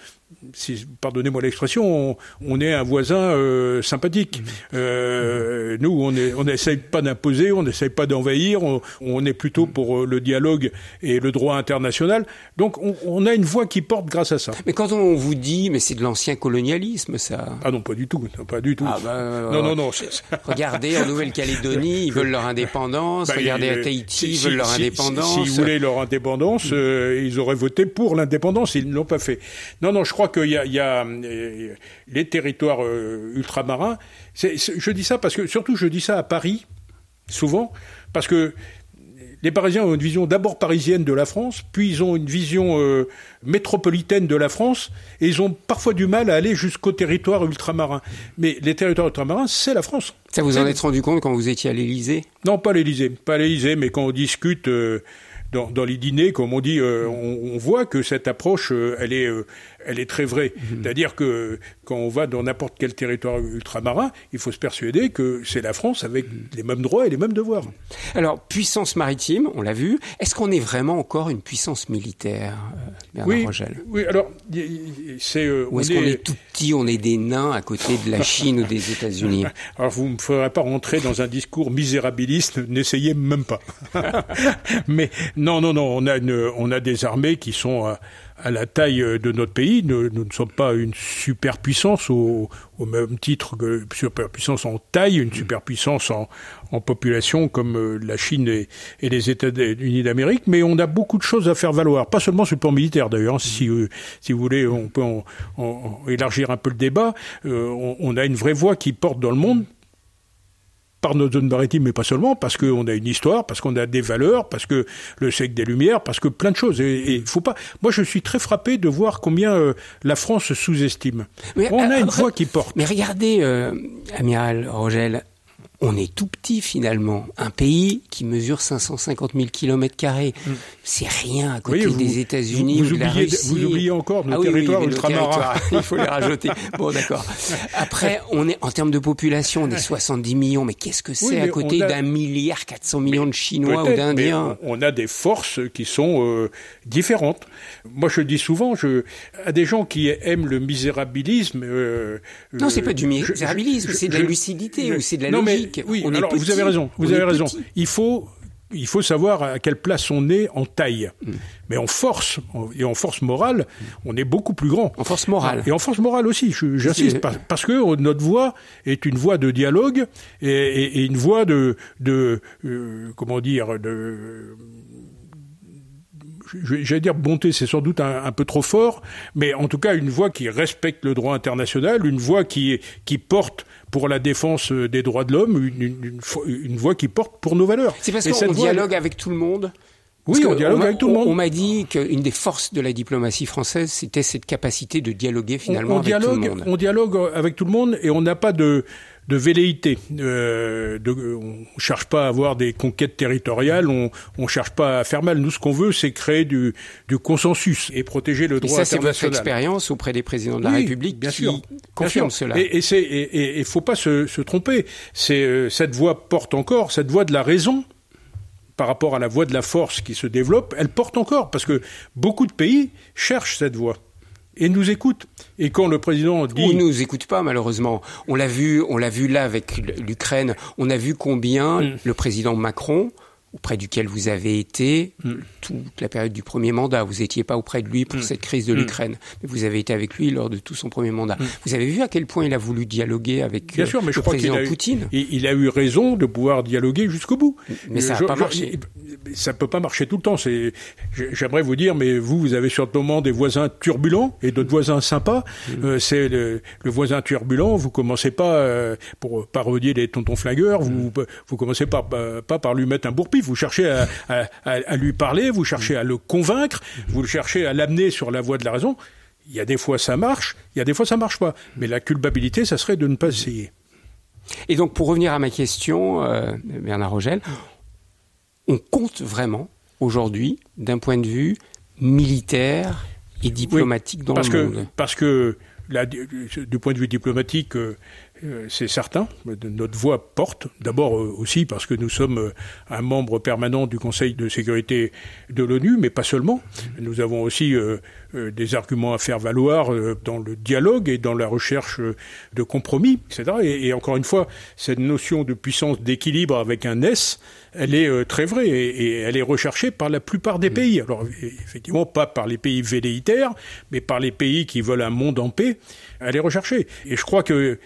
si, pardonnez-moi l'expression, on, est un voisin euh, sympathique. Euh, nous, on on n'essaye pas d'imposer, on n'essaye pas d'envahir, on, est plutôt pour euh, le dialogue et le droit international. Donc, on, a une voix qui porte grâce à ça. Mais quand on vous dit, mais c'est de l'ancien colonialisme, ça Ah non, pas du tout, pas du tout. Ah ben, non, non, non. regardez, en Nouvelle-Calédonie, ils veulent leur indépendance. Bah, regardez, à Tahiti, ils veulent leur indépendance. S'ils voulaient leur indépendance, ils auraient voté pour l'indépendance. Ils ne l'ont pas fait. Non, non, je crois qu'il y a, euh, les territoires euh, ultramarins. je dis ça parce que, surtout, je dis ça à Paris, souvent, parce que les Parisiens ont une vision d'abord parisienne de la France, puis ils ont une vision euh, métropolitaine de la France, et ils ont parfois du mal à aller jusqu'au territoire ultramarin. Mais les territoires ultramarins, c'est la France. Ça vous en êtes rendu compte quand vous étiez à l'Élysée? Non, pas à l'Élysée, pas à l'Élysée, mais quand on discute dans, dans, les dîners, comme on dit, euh, on, on, voit que cette approche, elle est, elle est très vraie. Mhm. C'est-à-dire que quand on va dans n'importe quel territoire ultramarin, il faut se persuader que c'est la France avec mhm. les mêmes droits et les mêmes devoirs. Alors, puissance maritime, on l'a vu. Est-ce qu'on est vraiment encore une puissance militaire, Bernard oui, Rogel? Oui, alors, c'est... Ou est-ce qu'on est tout petit, on est des nains à côté de la *laughs* Chine ou des États-Unis? Alors, vous ne me ferez pas rentrer dans un discours misérabiliste, n'essayez même pas. *laughs* Mais non, non, non. On a, on a des armées qui sont à, la taille de notre pays. Nous, ne sommes pas une superpuissance au, au même titre que superpuissance en taille, une superpuissance en, en population comme euh, la Chine et, les États-Unis d'Amérique. Mais on a beaucoup de choses à faire valoir, pas seulement sur le plan militaire d'ailleurs. Hein. Si, euh, si vous voulez, on peut en, élargir un peu le débat. Euh, on, on a une vraie voix qui porte dans le monde par nos zones maritimes, mais pas seulement, parce qu'on a une histoire, parce qu'on a des valeurs, parce que le siècle des Lumières, parce que plein de choses. Et il faut pas. Moi, je suis très frappé de voir combien euh, la France se sous-estime. On a euh, une voix qui porte. Mais regardez, euh, amiral Rogel, on est tout petit finalement. Un pays qui mesure 550 000 kilomètres carrés, mm. c'est rien à côté des États-Unis ou de la Russie. Vous oubliez encore nos ah territoires ultramarins. *laughs* Il faut les rajouter. Bon, d'accord. Après, on est en termes de population, on est 70 millions, mais qu'est-ce que c'est à côté d'un milliard 400 millions de Chinois ou d'Indiens? On a des forces qui sont euh, différentes. Moi, je dis souvent, je, à des gens qui aiment le misérabilisme. Euh, non, c'est pas du misérabilisme, c'est de la lucidité ou c'est de la logique. Oui, alors vous avez raison. Vous avez raison. Il faut il faut savoir à quelle place on est en taille. Mm. Mais en force, et en force morale, on est beaucoup plus grand. En force morale. Et en force morale aussi, j'insiste, parce que notre voix est une voix de dialogue et, une voix de, de euh, comment dire, de j'allais dire bonté, c'est sans doute un, peu trop fort, mais en tout cas une voix qui respecte le droit international, une voix qui, qui porte pour la défense des droits de l'homme, une, une, voix qui porte pour nos valeurs. C'est parce qu'on dialogue avec tout le monde Oui, on dialogue avec tout le monde. On, m'a dit qu'une des forces de la diplomatie française, c'était cette capacité de dialoguer finalement avec tout le monde. On dialogue avec tout le monde et on n'a pas de de velléité. Euh, de, on cherche pas à avoir des conquêtes territoriales, on ne cherche pas à faire mal. Nous, ce qu'on veut, c'est créer du, du, consensus et protéger le droit et ça, c'est votre expérience auprès des présidents de la République bien qui sûr, confirme cela. Et il et, et, faut pas se, se tromper. C'est euh, cette voix porte encore, cette voix de la raison par rapport à la voix de la force qui se développe, elle porte encore parce que beaucoup de pays cherchent cette voix et nous écoutent. Et quand le président dit... Ou nous écoute pas, malheureusement. On l'a vu, on l'a vu là avec l'Ukraine. On a vu combien mm. le président Macron auprès duquel vous avez été mm. toute la période du premier mandat. Vous n'étiez pas auprès de lui pour mm. cette crise de mm. l'Ukraine, mais vous avez été avec lui lors de tout son premier mandat. Vous avez vu à quel point il a voulu dialoguer avec Bien sûr, mais le je président crois Poutine eu, Il a eu raison de pouvoir dialoguer jusqu'au bout. Mais ça n'a pas marché. Ça peut pas marcher tout le temps. J'aimerais vous dire, mais vous, vous avez sur le moment des voisins turbulents et d'autres voisins sympas. Euh, c'est le, voisin turbulent. Vous commencez pas euh, pour parodier les tontons flingueurs. Vous vous commencez pas, pas par lui mettre un vous cherchez à, lui parler, vous cherchez à le convaincre, vous cherchez à l'amener sur la voie de la raison. Il y a des fois ça marche, il y a des fois ça marche pas. Mais la culpabilité, ça serait de ne pas essayer. Et donc, pour revenir à ma question, euh, Bernard Rogel, on compte vraiment aujourd'hui, d'un point de vue militaire et diplomatique dans le monde. Parce que, du point de vue diplomatique, euh, c'est certain. Notre voix porte. D'abord euh, aussi parce que nous sommes euh, un membre permanent du Conseil de sécurité de l'ONU, mais pas seulement. Nous avons aussi des arguments à faire valoir dans le dialogue et dans la recherche de compromis, etc. Et, encore une fois, cette notion de puissance d'équilibre avec un S, elle est très vraie et, elle est recherchée par la plupart des pays. Alors effectivement, pas par les pays velléitaires, mais par les pays qui veulent un monde en paix. Elle est recherchée. Et je crois que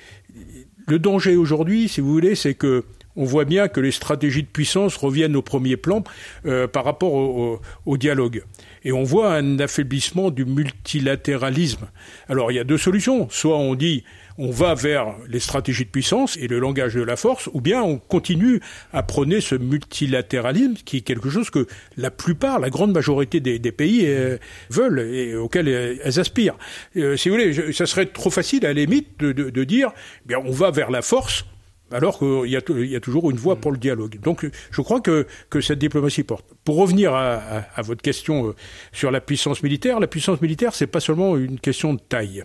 le danger aujourd'hui, si vous voulez, c'est que on voit bien que les stratégies de puissance reviennent au premier plan euh, par rapport au, dialogue. Et on voit un affaiblissement du multilatéralisme. Alors il y a deux solutions. Soit on dit on va vers les stratégies de puissance et le langage de la force, ou bien on continue à prôner ce multilatéralisme qui est quelque chose que la plupart, la grande majorité des, pays euh, veulent et auquel elles aspirent. Euh, si vous voulez, ça serait trop facile à la limite de, de dire, eh bien on va vers la force alors qu'il y, a toujours une voie pour le dialogue. Donc je crois que, cette diplomatie porte. Pour revenir à, votre question euh, sur la puissance militaire, la puissance militaire, c'est pas seulement une question de taille.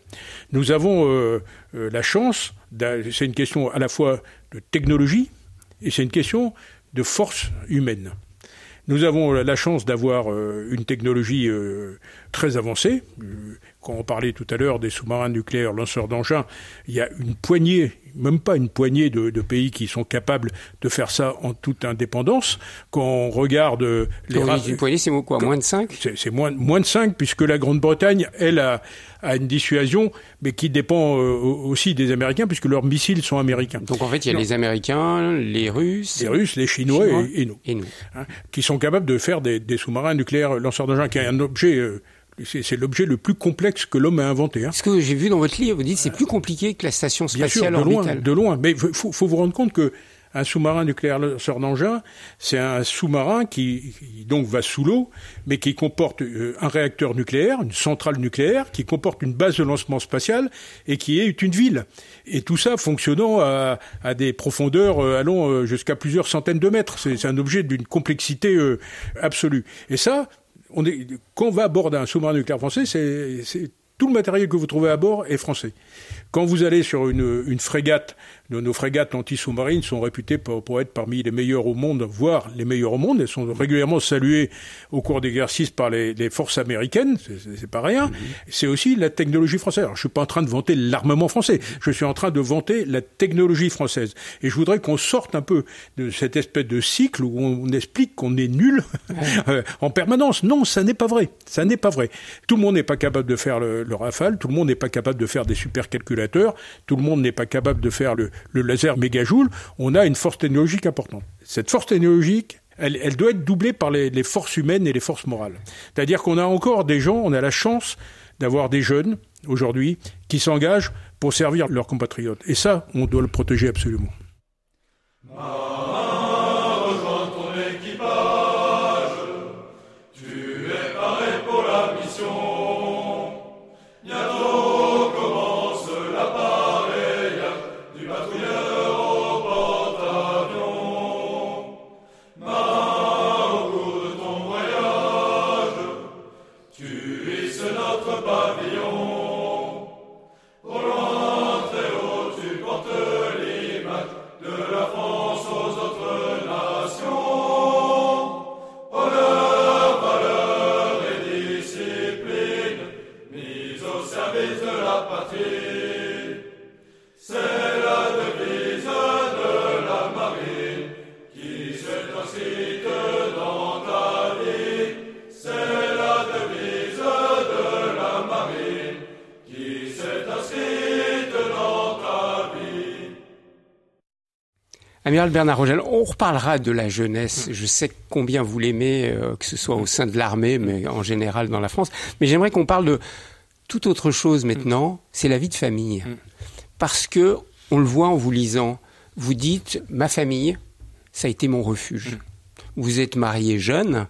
Nous avons euh, euh, la chance, c'est une question à la fois de technologie et c'est une question de force humaine. Nous avons la chance d'avoir une technologie très avancée. Quand on parlait tout à l'heure des sous-marins nucléaires lanceurs d'engins, il y a une poignée, même pas une poignée de, pays qui sont capables de faire ça en toute indépendance. Quand on regarde les... une poignée, c'est quoi Moins de 5 C'est moins, moins de 5, puisque la Grande-Bretagne, elle, a, a, une dissuasion, mais qui dépend euh, aussi des Américains, puisque leurs missiles sont américains. Donc en fait, il y a les Américains, les Russes... Les Russes, les Chinois, et, nous. Et nous. Hein, qui sont capables de faire des, sous-marins nucléaires lanceurs d'engins, qui est un objet... Euh, c'est l'objet le plus complexe que l'homme a inventé. Hein. Ce que j'ai vu dans votre livre, vous dites c'est plus compliqué que la station spatiale Bien sûr, de loin, de loin. Mais il faut, vous rendre compte que un sous-marin nucléaire lanceur d'engin, c'est un sous-marin qui, donc va sous l'eau, mais qui comporte euh, un réacteur nucléaire, une centrale nucléaire, qui comporte une base de lancement spatial et qui est une ville. Et tout ça fonctionnant à, des profondeurs euh, allant euh, jusqu'à plusieurs centaines de mètres. C'est un objet d'une complexité absolue. Et ça, on quand on va à bord d'un sous-marin nucléaire français, c'est tout le matériel que vous trouvez à bord est français. Quand vous allez sur une frégate nos, frégates anti-sous-marines sont réputées pour, être parmi les meilleures au monde, voire les meilleures au monde. Elles sont régulièrement saluées au cours d'exercices par les, forces américaines, c'est pas rien. C'est aussi la technologie française. Alors, je suis pas en train de vanter l'armement français, je suis en train de vanter la technologie française. Et je voudrais qu'on sorte un peu de cette espèce de cycle où on explique qu'on est nul *laughs* euh, en permanence. Non, ça n'est pas vrai. Ça n'est pas vrai. Tout le monde n'est pas capable de faire le, le Rafale, tout le monde n'est pas capable de faire des supercalculateurs, tout le monde n'est pas capable de faire le, le laser mégajoule, on a une force technologique importante. Cette force technologique, elle, doit être doublée par les, forces humaines et les forces morales. C'est-à-dire qu'on a encore des gens, on a la chance d'avoir des jeunes aujourd'hui qui s'engagent pour servir leurs compatriotes. Et ça, on doit le protéger absolument. Bernard Rogel, on reparlera de la jeunesse. Je sais combien vous l'aimez, euh, que ce soit au sein de l'armée, mais en général dans la France. Mais j'aimerais qu'on parle de toute autre chose maintenant. C'est la vie de famille. Parce que, on le voit en vous lisant, vous dites, ma famille, ça a été mon refuge. Vous êtes marié jeune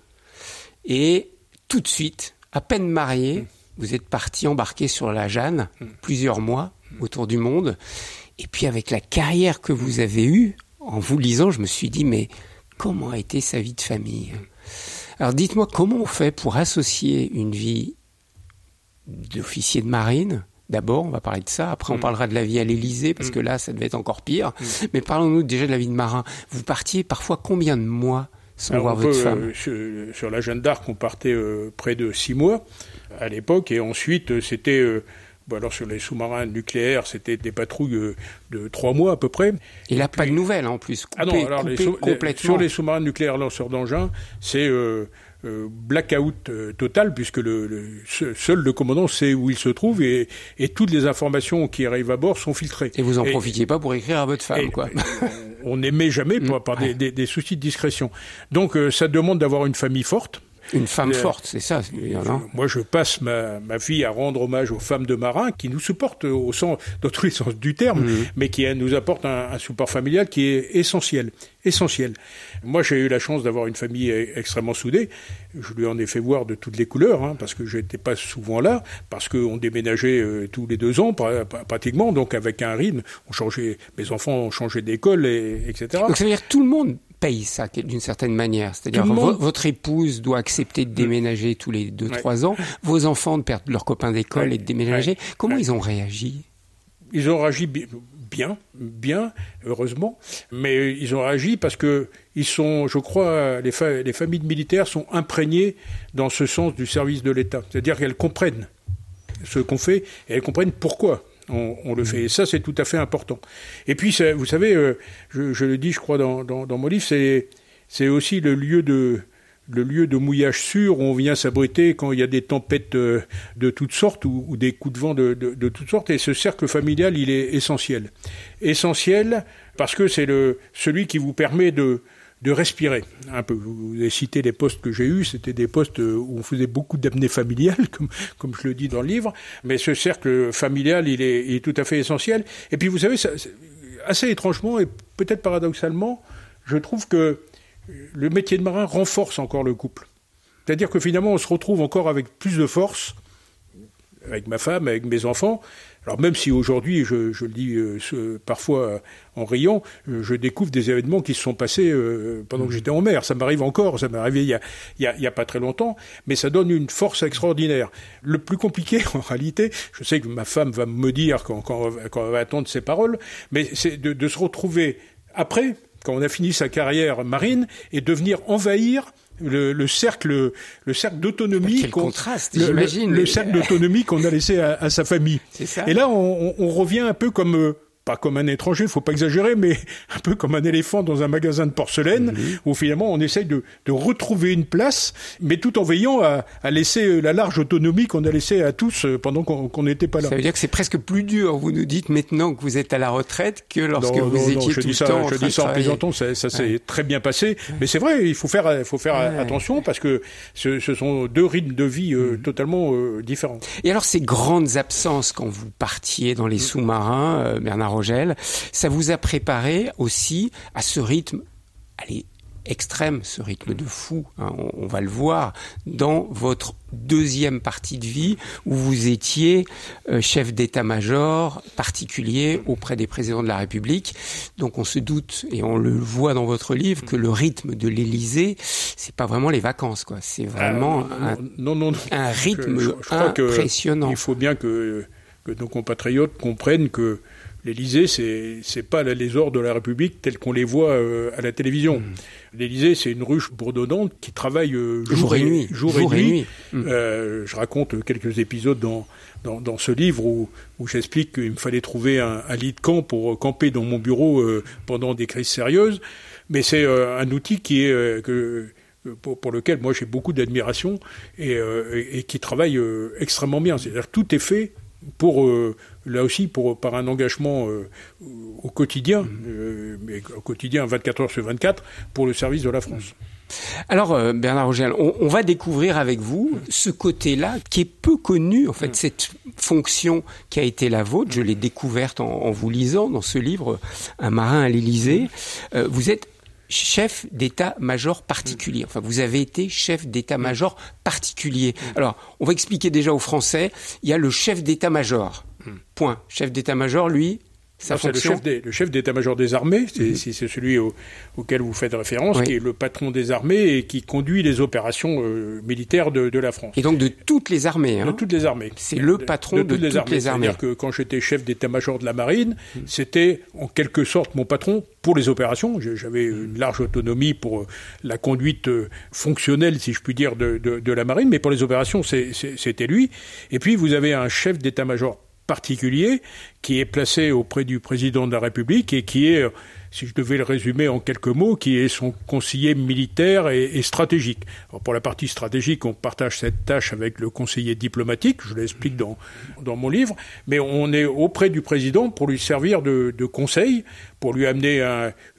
et tout de suite, à peine marié, vous êtes parti embarquer sur la Jeanne, plusieurs mois autour du monde. Et puis avec la carrière que vous avez eue, en vous lisant, je me suis dit, mais comment a été sa vie de famille? Alors dites-moi, comment on fait pour associer une vie d'officier de marine? D'abord, on va parler de ça. Après, on mm. parlera de la vie à l'Élysée, parce mm. que là, ça devait être encore pire. Mm. Mais parlons-nous déjà de la vie de marin. Vous partiez parfois combien de mois sans voir votre femme? euh, sur, la Jeanne d'Arc, on partait euh, près de six mois à l'époque, et ensuite, euh, alors sur les sous-marins nucléaires, c'était des patrouilles euh, de trois mois à peu près. Il n'a pas de nouvelles en plus. ah non, alors sur les sous-marins nucléaires lanceurs d'engins, c'est euh, euh, blackout total puisque le, seul le commandant sait où il se trouve et, toutes les informations qui arrivent à bord sont filtrées. Et vous en profitiez pas pour écrire à votre femme, quoi. *laughs* on n'aimait jamais *laughs* par, des, des, soucis de discrétion. Donc ça demande d'avoir une famille forte. Une femme forte, c'est ça. moi, je passe ma, ma, vie à rendre hommage aux femmes de marins qui nous supportent au sens, dans tous les sens du terme, mhm. mais qui nous apportent un, un, support familial qui est essentiel. Essentiel. Moi, j'ai eu la chance d'avoir une famille extrêmement soudée. Je lui en ai fait voir de toutes les couleurs, hein, parce que j'étais pas souvent là, parce qu'on déménageait euh, tous les deux ans pratiquement, donc avec un rythme. On changeait, mes enfants ont changé d'école, et, etc. Donc ça veut dire tout le monde paye ça d'une certaine manière. C'est-à-dire votre épouse doit accepter de déménager tous les deux, trois ans, vos enfants de perdre leurs copains d'école et de déménager. Comment ils ont réagi? Ils ont réagi bien, bien, heureusement, mais ils ont réagi parce que ils sont, je crois, les, les familles militaires sont imprégnées dans ce sens du service de l'État. C'est-à-dire qu'elles comprennent ce qu'on fait et elles comprennent pourquoi on, le fait. Et ça, c'est tout à fait important. Et puis, vous savez, euh, je, le dis, je crois, dans, mon livre, c'est aussi le lieu de de mouillage sûr où on vient s'abriter quand il y a des tempêtes euh, de toutes sortes ou, des coups de vent de, de, toutes sortes. Et ce cercle familial, il est essentiel. Essentiel parce que c'est celui qui vous permet de, de respirer un peu. Vous avez cité les postes que j'ai eus, c'était des postes où on faisait beaucoup d'apnée familiale, *laughs* comme, je le dis dans le livre, mais ce cercle familial, il est, tout à fait essentiel. Et puis vous savez, ça, assez étrangement et peut-être paradoxalement, je trouve que le métier de marin renforce encore le couple. C'est-à-dire que finalement, on se retrouve encore avec plus de force, avec ma femme, avec mes enfants, alors même si aujourd'hui, je, le dis euh, parfois euh, en riant, euh, je découvre des événements qui se sont passés pendant que mmh. j'étais en mer. Ça m'arrive encore, ça m'est arrivé il y, a, pas très longtemps, mais ça donne une force extraordinaire. Le plus compliqué, *laughs* en réalité, je sais que ma femme va me dire quand, quand, elle va attendre ces paroles, mais c'est de se retrouver après, quand on a fini sa carrière marine, et de venir envahir le, cercle, le cercle d'autonomie. Quel contraste, j'imagine. Le, cercle d'autonomie qu'on a laissé à, à sa famille. Et là, on, on, revient un peu comme euh, pas comme un étranger, faut pas exagérer, mais *laughs* un peu comme un éléphant dans un magasin de porcelaine, mhm. où finalement on essaye de, retrouver une place, mais tout en veillant à, laisser euh, la large autonomie qu'on a laissée à tous euh, pendant qu'on n'était pas là. Ça veut dire que c'est presque plus dur, vous nous dites maintenant que vous êtes à la retraite, que lorsque vous étiez tout le temps Je dis ça en plaisantant, ça, s'est très bien passé, mais c'est vrai, il faut faire, il faut faire attention parce que ce, sont deux rythmes de vie euh, mhm. totalement différents. Et alors ces grandes absences quand vous partiez dans les mhm. sous-marins, Bernard ça vous a préparé aussi à ce rythme, allez, extrême, ce rythme de fou, hein, on, va le voir, dans votre deuxième partie de vie où vous étiez euh, chef d'état-major particulier auprès des présidents de la République. Donc on se doute et on le voit dans votre livre que le rythme de l'Élysée, c'est pas vraiment les vacances, quoi. C'est vraiment un, non, non, un, rythme impressionnant. il faut bien que, que nos compatriotes comprennent que L'Élysée, c'est c'est pas les ordres de la République tels qu'on les voit euh, à la télévision. Mmh. L'Élysée, c'est une ruche bourdonnante qui travaille euh, jour, et nuit. Jour, et, nuit. Mmh. Euh, je raconte quelques épisodes dans dans, dans ce livre où, où j'explique qu'il me fallait trouver un, un, lit de camp pour camper dans mon bureau pendant des crises sérieuses. Mais c'est un outil qui est que pour, pour, lequel moi j'ai beaucoup d'admiration et, et, qui travaille extrêmement bien. C'est-à-dire tout est fait pour là aussi pour, par un engagement euh, au quotidien, mmh. euh, mais au quotidien 24 heures sur 24 pour le service de la France. Alors euh, Bernard Rogel, on, va découvrir avec vous ce côté-là qui est peu connu, en fait, cette fonction qui a été la vôtre. Je l'ai découverte en, vous lisant dans ce livre, Un marin à l'Élysée. Euh, vous êtes chef d'état-major particulier. Enfin, vous avez été chef d'état-major particulier. Alors, on va expliquer déjà aux Français. Il y a le chef d'état-major. Point. Chef d'état-major, lui, c'est le chef d'état-major des armées, mhm. c'est celui auquel vous faites référence, qui est le patron des armées et qui conduit les opérations euh, militaires de, la France. Et donc de toutes les armées. Hein. De toutes les armées. C'est le patron de, toutes, les armées. C'est-à-dire que quand j'étais chef d'état-major de la marine, mhm. c'était en quelque sorte mon patron pour les opérations. J'avais une large autonomie pour euh, la conduite euh, fonctionnelle, si je puis dire, de, de la marine, mais pour les opérations, c'était lui. Et puis vous avez un chef d'état-major particulier qui est placé auprès du président de la République et qui est si je devais le résumer en quelques mots, qui est son conseiller militaire et, stratégique. pour la partie stratégique, on partage cette tâche avec le conseiller diplomatique, je l'explique dans, dans mon livre, mais on est auprès du président pour lui servir de, conseil, pour lui amener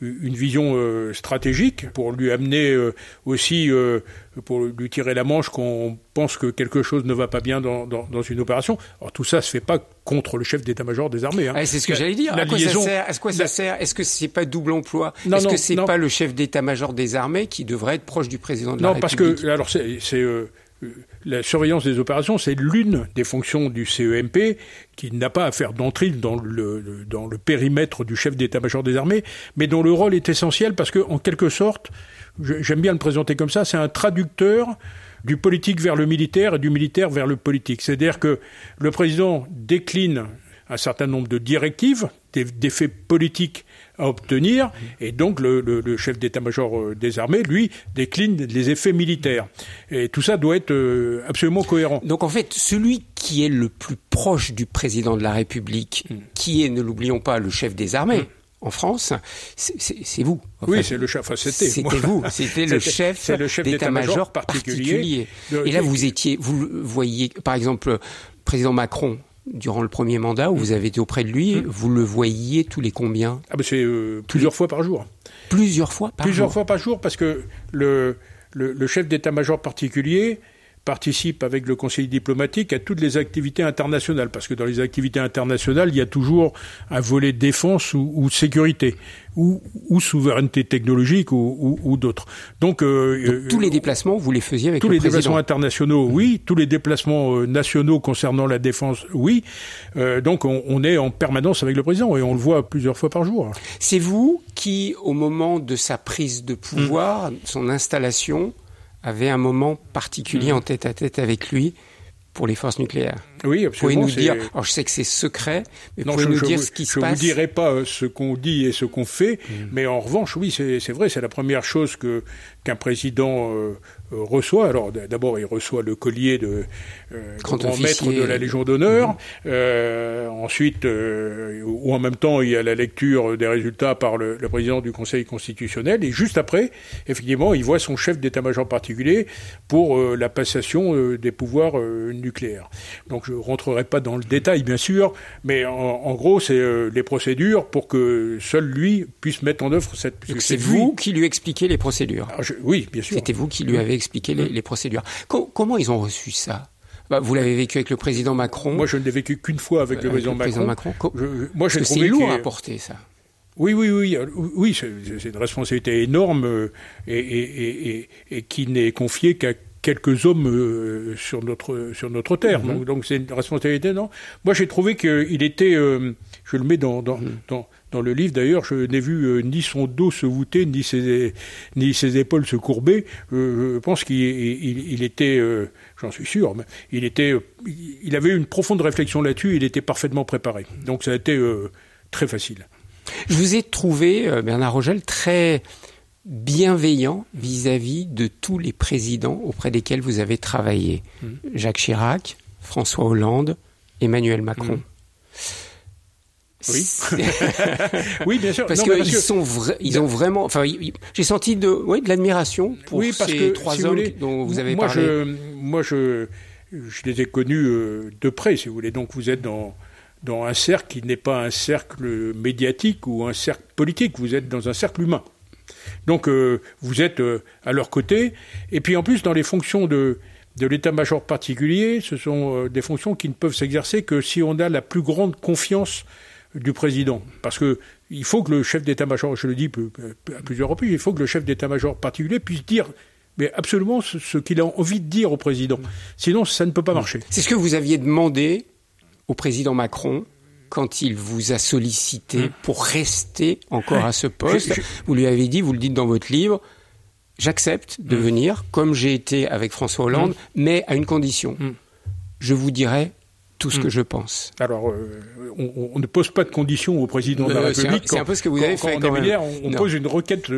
une vision euh, stratégique, pour lui amener euh, aussi, euh, pour lui tirer la manche qu'on pense que quelque chose ne va pas bien dans, dans, une opération. Alors tout ça se fait pas contre le chef d'état-major des armées. Hein. c'est ce que j'allais dire. À quoi ça sert Est-ce que ça sert? Est-ce que c'est pas double emploi? Est-ce que c'est pas le chef d'état-major des armées qui devrait être proche du président de la République Non, parce que alors c'est euh, la surveillance des opérations, c'est l'une des fonctions du CEMP qui n'a pas à faire d'entrée dans le, périmètre du chef d'état-major des armées, mais dont le rôle est essentiel parce que, en quelque sorte, j'aime bien le présenter comme ça, c'est un traducteur du politique vers le militaire et du militaire vers le politique. C'est-à-dire que le président décline un certain nombre de directives, des, faits politiques à obtenir, et donc le, chef d'état-major euh, des armées, lui, décline les effets militaires. Et tout ça doit être euh, absolument cohérent. Donc en fait, celui qui est le plus proche du président de la République, hmm. qui est, ne l'oublions pas, le chef des armées, hmm en France, c'est vous. oui, c'est le chef. c'était. C'était vous. *laughs* C'était le chef, d'état-major particulier. Et là, vous étiez, vous voyez, par exemple, président Macron. Durant le premier mandat où vous avez été auprès de lui, hmm. vous le voyiez tous les combien ah ben C'est euh, plusieurs fois par jour. Plusieurs fois par jour Plusieurs fois par jour parce que le, le chef d'état-major particulier, participe avec le conseil diplomatique à toutes les activités internationales, parce que dans les activités internationales, il y a toujours un volet défense ou, sécurité, ou, souveraineté technologique ou, d'autres. Donc, euh, tous les déplacements, vous les faisiez avec tous les déplacements internationaux, oui. Tous les déplacements euh, nationaux concernant la défense, oui. Euh, donc, on, on, est en permanence avec le président et on le voit plusieurs fois par jour. C'est vous qui, au moment de sa prise de pouvoir, son installation, avait un moment particulier mm. en tête à tête avec lui pour les forces nucléaires. Oui, absolument. Pouvez nous dire, alors je sais que c'est secret, mais pouvez nous dire ce qui se passe Je vous dirai pas euh, ce qu'on dit et ce qu'on fait, mm. mais en revanche, oui, c'est vrai, c'est la première chose que qu'un président euh, euh, reçoit. Alors d'abord, il reçoit le collier de euh, grand, maître de la Légion d'honneur. Mm. ensuite, ou en même temps, il y a la lecture des résultats par le, le, président du Conseil constitutionnel. Et juste après, effectivement, il voit son chef d'état-major particulier pour la passation des pouvoirs nucléaires. Donc je rentrerai pas dans le détail, bien sûr, mais en, gros, c'est euh, les procédures pour que seul lui puisse mettre en œuvre cette. C'est vous qui lui expliquez les procédures. Ah, oui, bien sûr. C'était vous qui lui avez expliqué les, procédures. comment ils ont reçu ça? Bah, vous l'avez vécu avec le président Macron. Moi, je ne l'ai vécu qu'une fois avec, le, président Macron. moi, j'ai trouvé c'est lourd à porter ça. Oui, oui, oui, euh, oui, c'est une responsabilité énorme euh, et, et, et, et qui n'est confiée qu'à quelques hommes euh, sur notre sur notre terre. Mhm. Donc c'est une responsabilité, non? Moi j'ai trouvé qu'il était, euh, je le mets dans dans, mhm. dans, dans le livre d'ailleurs, je n'ai vu euh, ni son dos se voûter, ni ses ni ses épaules se courber. je pense qu'il il, était, j'en suis sûr, mais il était, il avait une profonde réflexion là-dessus. Il était parfaitement préparé. Donc ça a été très facile. Je vous ai trouvé, Bernard Rogel, très bienveillant vis-à-vis de tous les présidents auprès desquels vous avez travaillé. Mmh. Jacques Chirac, François Hollande, Emmanuel Macron. Mmh. Oui. *laughs* oui, bien sûr. Parce qu'ils sont ils ont vraiment, enfin, j'ai senti de, oui, de l'admiration pour oui, parce ces que, trois hommes dont vous avez moi, parlé. Je, moi, je, je les ai connus euh, de près, si vous voulez. Donc, vous êtes dans dans un cercle qui n'est pas un cercle médiatique ou un cercle politique, vous êtes dans un cercle humain. Donc euh, vous êtes euh, à leur côté, et puis en plus dans les fonctions de, l'état-major particulier, ce sont euh, des fonctions qui ne peuvent s'exercer que si on a la plus grande confiance du président. Parce que il faut que le chef d'état-major, je le dis à plusieurs reprises, il faut que le chef d'état-major particulier puisse dire absolument ce, qu'il a envie de dire au président. Sinon, ça ne peut pas marcher. C'est ce que vous aviez demandé au président Macron quand il vous a sollicité hum. pour rester encore à ce poste. Vous lui avez dit, vous le dites dans votre livre, j'accepte de hum. venir, comme j'ai été avec François Hollande, hum. mais à une condition. Je vous dirai tout ce que je pense. Alors, euh, on, ne pose pas de conditions au président de la République. C'est un peu ce que vous avez fait. Quand, on, on pose une requête. *laughs*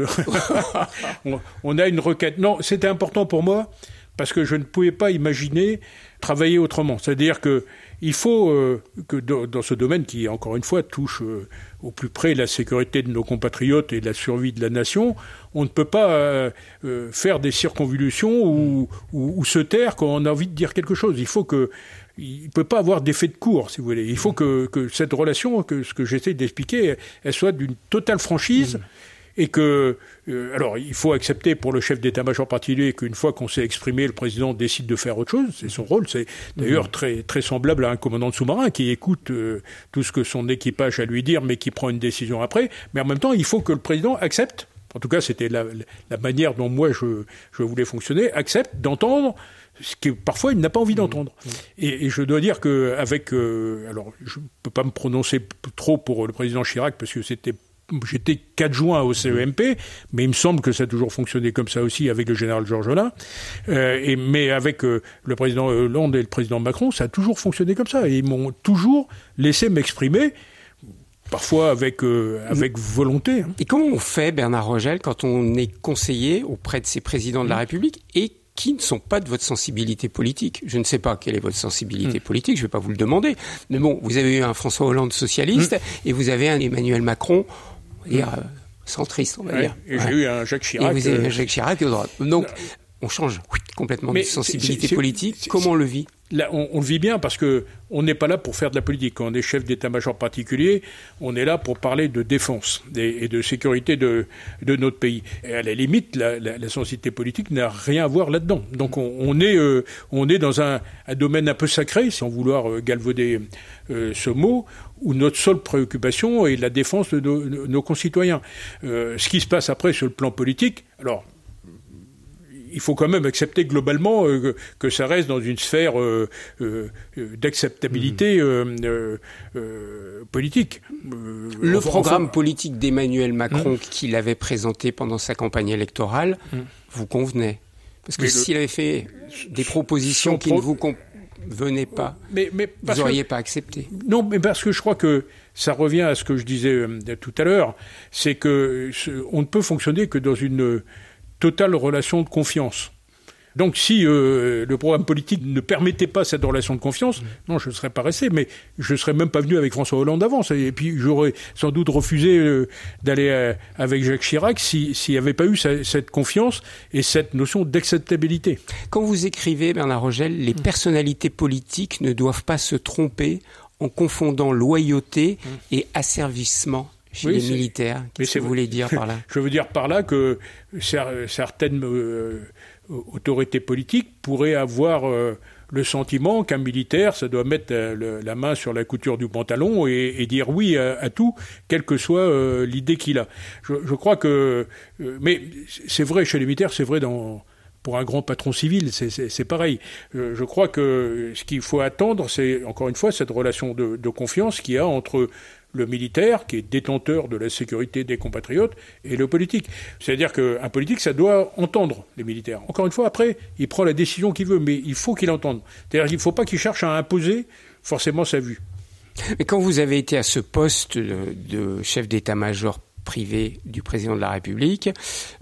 *laughs* on, a une requête. Non, c'était important pour moi parce que je ne pouvais pas imaginer travailler autrement. C'est-à-dire que il faut euh, que dans, ce domaine qui, encore une fois, touche euh, au plus près la sécurité de nos compatriotes et la survie de la nation, on ne peut pas euh, faire des circonvolutions ou, se taire quand on a envie de dire quelque chose. Il faut que il ne peut pas avoir d'effet de cours, si vous voulez. Il faut que, que cette relation, que ce que j'essaie d'expliquer, elle soit d'une totale franchise. Mmh et que, euh, alors, il faut accepter pour le chef d'état-major particulier qu'une fois qu'on s'est exprimé, le président décide de faire autre chose. C'est son rôle. C'est d'ailleurs mmh. très, très semblable à un commandant de sous-marin qui écoute euh, tout ce que son équipage a à lui dire, mais qui prend une décision après. Mais en même temps, il faut que le président accepte. En tout cas, c'était la, la, manière dont moi je, je voulais fonctionner. Accepte d'entendre ce que parfois il n'a pas envie mmh. d'entendre. Mmh. Et, et, je dois dire que avec, euh, alors je ne peux pas me prononcer trop pour le président Chirac parce que c'était j'étais qu'adjoint au CEMP, mais il me semble que ça a toujours fonctionné comme ça aussi avec le général Georges Lain. Euh, et, mais avec euh, le président Hollande et le président Macron, ça a toujours fonctionné comme ça. Et ils m'ont toujours laissé m'exprimer parfois avec, euh, avec volonté. Hein. Et comment on fait, Bernard Rogel, quand on est conseiller auprès de ces présidents de la mmh. République et qui ne sont pas de votre sensibilité politique? Je ne sais pas quelle est votre sensibilité mmh. politique, je ne vais pas vous le demander. Mais bon, vous avez eu un François Hollande socialiste mmh. et vous avez un Emmanuel Macron dire, euh, centriste, on va dire. Et j'ai eu un Jacques Chirac. Et vous avez un euh, Jacques Chirac de droite. Donc, on change complètement de sensibilité politique. Comment on le vit? On, le vit bien parce que on n'est pas là pour faire de la politique. Quand on est chef d'état-major particulier, on est là pour parler de défense et, de sécurité de, notre pays. Et à la limite, la, sensibilité politique n'a rien à voir là-dedans. Donc on, est, euh, est dans un, domaine un peu sacré, sans vouloir galvauder ce mot, où notre seule préoccupation est la défense de nos, concitoyens. Euh, ce qui se passe après sur le plan politique, alors il faut quand même accepter globalement euh, que, ça reste dans une sphère euh, d'acceptabilité politique. le programme politique d'Emmanuel Macron mmh. qu'il avait présenté pendant sa campagne électorale mmh. vous convenait Parce que s'il avait fait des propositions qui ne vous venez pas, mais, mais vous n'auriez pas accepté. Non, mais parce que je crois que ça revient à ce que je disais euh, tout à l'heure, c'est que on ne peut fonctionner que dans une totale relation de confiance. Donc si euh, le programme politique ne permettait pas cette relation de confiance, non, je ne serais pas resté, mais je ne serais même pas venu avec François Hollande avant. Et puis j'aurais sans doute refusé euh, d'aller euh, avec Jacques Chirac s'il n'y avait pas eu cette confiance et cette notion d'acceptabilité. Quand vous écrivez, Bernard Rogel, les mm. personnalités politiques ne doivent pas se tromper en confondant loyauté mm. et asservissement chez les militaires. Qu'est-ce que vous voulez dire par là *laughs* Je veux dire par là que certaines autorité politique pourrait avoir euh, le sentiment qu'un militaire, ça doit mettre euh, la main sur la couture du pantalon et, dire oui à, tout, quelle que soit euh, l'idée qu'il a. Je, crois que, mais c'est vrai chez les militaires, c'est vrai dans pour un grand patron civil, c'est pareil. Je, crois que ce qu'il faut attendre, c'est encore une fois cette relation de, de confiance qu'il y a entre le militaire, qui est détenteur de la sécurité des compatriotes, et le politique. C'est-à-dire qu'un politique, ça doit entendre les militaires. Encore une fois, après, il prend la décision qu'il veut, mais il faut qu'il entende. C'est-à-dire qu'il ne faut pas qu'il cherche à imposer forcément sa vue. Mais quand vous avez été à ce poste de chef d'état-major privé du président de la République,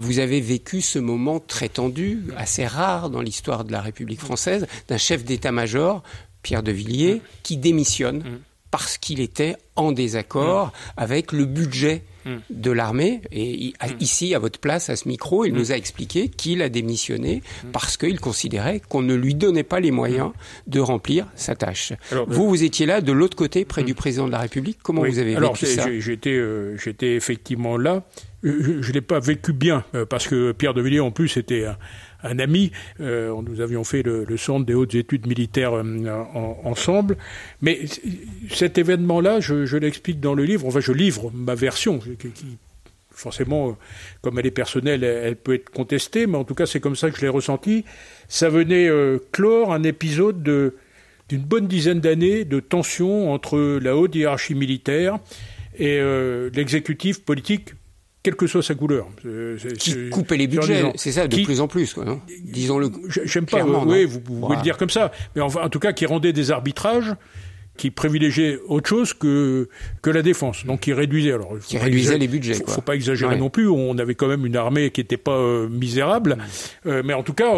vous avez vécu ce moment très tendu, assez rare dans l'histoire de la République française, d'un chef d'état-major, Pierre de Villiers, qui démissionne. Parce qu'il était en désaccord avec le budget hmm. de l'armée. Et hmm. ici, à votre place, à ce micro, il nous a expliqué qu'il a démissionné parce qu'il considérait qu'on ne lui donnait pas les moyens de remplir sa tâche. vous, vous étiez là, de l'autre côté, près du président de la République. Comment vous avez vécu ça J'étais, euh, j'étais effectivement là. Je ne l'ai pas vécu bien, euh, parce que Pierre de Villiers, en plus, était un, ami. Euh, nous avions fait le, centre des hautes études militaires ensemble. Mais cet événement-là, je, l'explique dans le livre. Enfin, je livre ma version, qui, forcément, comme elle est personnelle, elle, peut être contestée, mais en tout cas, c'est comme ça que je l'ai ressenti. Ça venait clore un épisode de d'une bonne dizaine d'années de tensions entre la haute hiérarchie militaire et euh, l'exécutif politique, quelle que soit sa couleur. Qui coupait les budgets, c'est ça, de plus en plus, quoi, Disons-le. J'aime pas, oui, vous, pouvez le dire comme ça, mais en tout cas, qui rendait des arbitrages qui privilégiaient autre chose que que la défense, donc qui réduisait. Alors, qui réduisait les budgets. Faut, faut pas exagérer non plus. On avait quand même une armée qui n'était pas euh, misérable, euh, mais en tout cas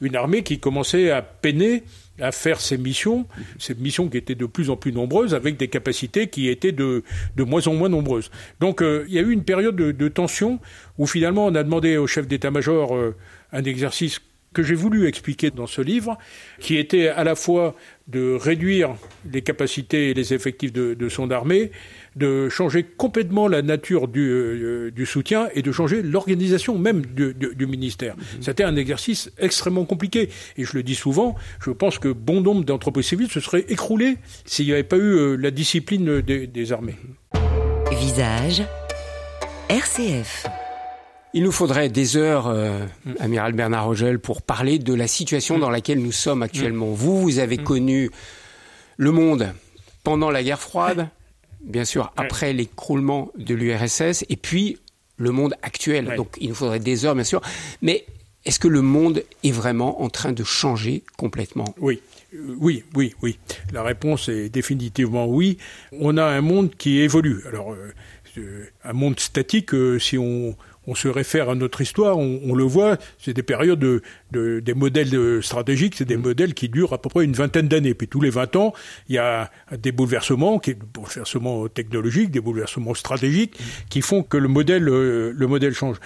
une armée qui commençait à peiner à faire ces missions, ces missions qui étaient de plus en plus nombreuses, avec des capacités qui étaient de, de moins en moins nombreuses. Donc euh, il y a eu une période de, tension où finalement on a demandé au chef d'état-major euh, un exercice que j'ai voulu expliquer dans ce livre, qui était à la fois de réduire les capacités et les effectifs de, son armée, de changer complètement la nature du, euh, du soutien et de changer l'organisation même du, du, ministère. Mhm. C'était un exercice extrêmement compliqué. Et je le dis souvent, je pense que bon nombre d'entreprises civiles se seraient écroulées s'il n'y avait pas eu euh, la discipline des, des armées. Visage RCF. Il nous faudrait des heures, euh, mm. amiral Bernard Rogel, pour parler de la situation mm. dans laquelle nous sommes actuellement. Mm. Vous, vous avez connu le monde pendant la guerre froide, bien sûr après l'écroulement de l'URSS, et puis le monde actuel. Donc il nous faudrait des heures, bien sûr. Mais est-ce que le monde est vraiment en train de changer complètement? Oui. Euh, oui, oui, oui. La réponse est définitivement oui. On a un monde qui évolue. Alors, euh, un monde statique, si on on se réfère à notre histoire, on, le voit, c'est des périodes de, des modèles stratégiques, c'est des mm. modèles qui durent à peu près une vingtaine d'années. Puis tous les 20 ans, il y a des bouleversements, des bouleversements technologiques, des bouleversements stratégiques, mm. qui font que le modèle, euh, le modèle change.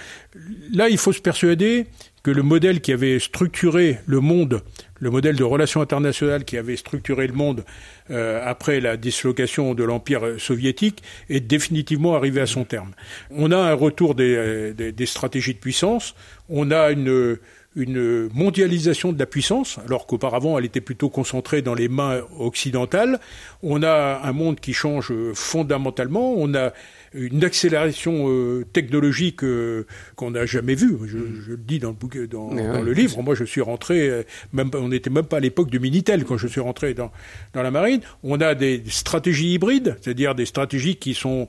Là, il faut se persuader que le modèle qui avait structuré le monde, le modèle de relations internationales qui avait structuré le monde euh, après la dislocation de l'Empire soviétique, est définitivement arrivé à son terme. On a un retour des, euh, des, des stratégies de puissance, on a une une mondialisation de la puissance, alors qu'auparavant elle était plutôt concentrée dans les mains occidentales. On a un monde qui change fondamentalement. On a une accélération euh, technologique euh, qu'on n'a jamais vue. Je, je, le dis dans le, bouquet, dans, dans le livre. Moi, je suis rentré, euh, même on n'était même pas à l'époque du Minitel quand je suis rentré dans, dans la marine. On a des stratégies hybrides, c'est-à-dire des stratégies qui sont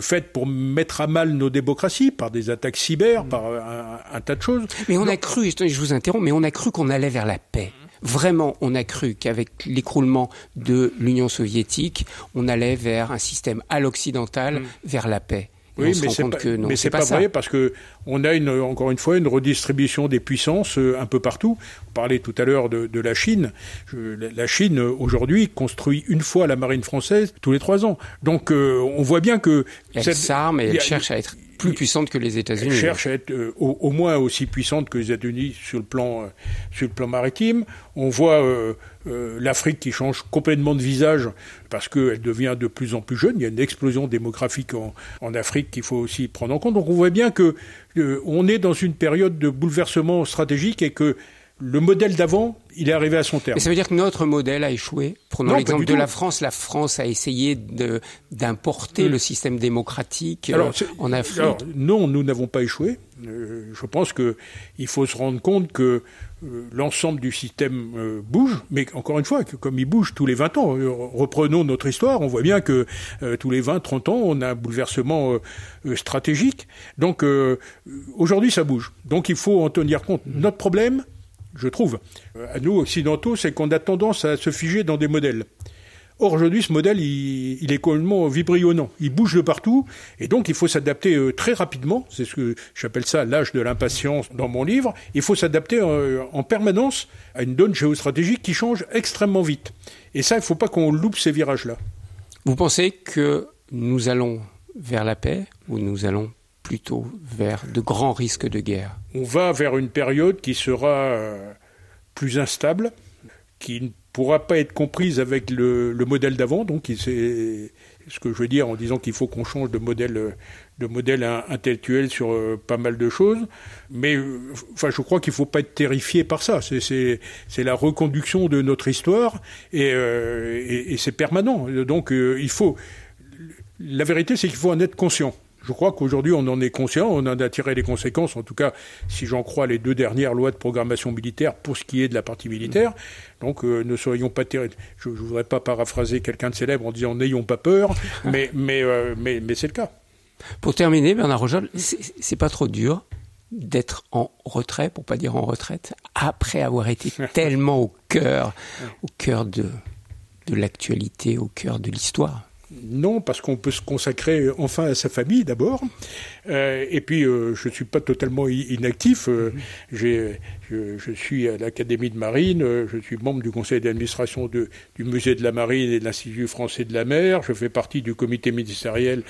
faites pour mettre à mal nos démocraties par des attaques cyber, par un, un, tas de choses. Mais on a cru, je vous interromps, mais on a cru qu'on allait vers la paix. Vraiment, on a cru qu'avec l'écroulement de l'Union soviétique, on allait vers un système à l'occidental, mm. vers la paix. oui, mais c'est pas, mais c'est pas, vrai parce que on a une, encore une fois une redistribution des puissances euh, un peu partout. On parlait tout à l'heure de, la Chine. la Chine aujourd'hui construit une fois la marine française tous les trois ans. Donc euh, on voit bien que elle s'arme et elle cherche à être plus puissante que les États-Unis. cherche à être euh, au, moins aussi puissante que les États-Unis sur le plan euh, sur le plan maritime. On voit euh, l'Afrique qui change complètement de visage parce qu'elle devient de plus en plus jeune. Il y a une explosion démographique en, en Afrique qu'il faut aussi prendre en compte. Donc on voit bien que on est dans une période de bouleversement stratégique et que le modèle d'avant, il est arrivé à son terme. Mais ça veut dire que notre modèle a échoué Prenons l'exemple de la France. La France a essayé d'importer mm. le système démocratique euh, en Afrique. non, nous n'avons pas échoué. Euh, je pense qu'il faut se rendre compte que euh, l'ensemble du système bouge, mais encore une fois, comme il bouge tous les 20 ans, reprenons notre histoire, on voit bien que tous les 20, 30 ans, on a un bouleversement stratégique. Donc aujourd'hui, ça bouge. Donc il faut en tenir compte. Notre problème, je trouve, euh, à nous occidentaux, c'est qu'on a tendance à se figer dans des modèles. Or, aujourd'hui, ce modèle, il, est complètement vibrionnant. Il bouge de partout, et donc il faut s'adapter euh, très rapidement. C'est ce que j'appelle ça l'âge de l'impatience dans mon livre. Il faut s'adapter euh, en permanence à une donne géostratégique qui change extrêmement vite. Et ça, il ne faut pas qu'on loupe ces virages-là. Vous pensez que nous allons vers la paix ou nous allons plutôt vers de grands risques de guerre? On va vers une période qui sera euh, plus instable, qui ne pourra pas être comprise avec le, modèle d'avant. Donc, c'est ce que je veux dire en disant qu'il faut qu'on change de modèle, de modèle intellectuel sur euh, pas mal de choses. Mais euh, enfin, je crois qu'il faut pas être terrifié par ça. C'est la reconduction de notre histoire et, et, et c'est permanent. Donc, il faut. La vérité, c'est qu'il faut en être conscient. Je crois qu'aujourd'hui, on en est conscient, on en a tiré les conséquences, en tout cas, si j'en crois les deux dernières lois de programmation militaire pour ce qui est de la partie militaire. Donc, euh, ne soyons pas terribles. Je ne voudrais pas paraphraser quelqu'un de célèbre en disant n'ayons pas peur, *laughs* mais, mais, euh, mais, mais c'est le cas. Pour terminer, Bernard Rojol, c'est pas trop dur d'être en retrait, pour pas dire en retraite, après avoir été *laughs* tellement au cœur, au cœur de, de l'actualité, au cœur de l'histoire. Non, parce qu'on peut se consacrer enfin à sa famille d'abord. Euh, et puis, euh, je ne suis pas totalement inactif. Euh, je, je, suis à l'Académie de Marine, je suis membre du conseil d'administration du Musée de la Marine et de l'Institut français de la mer. Je fais partie du comité ministériel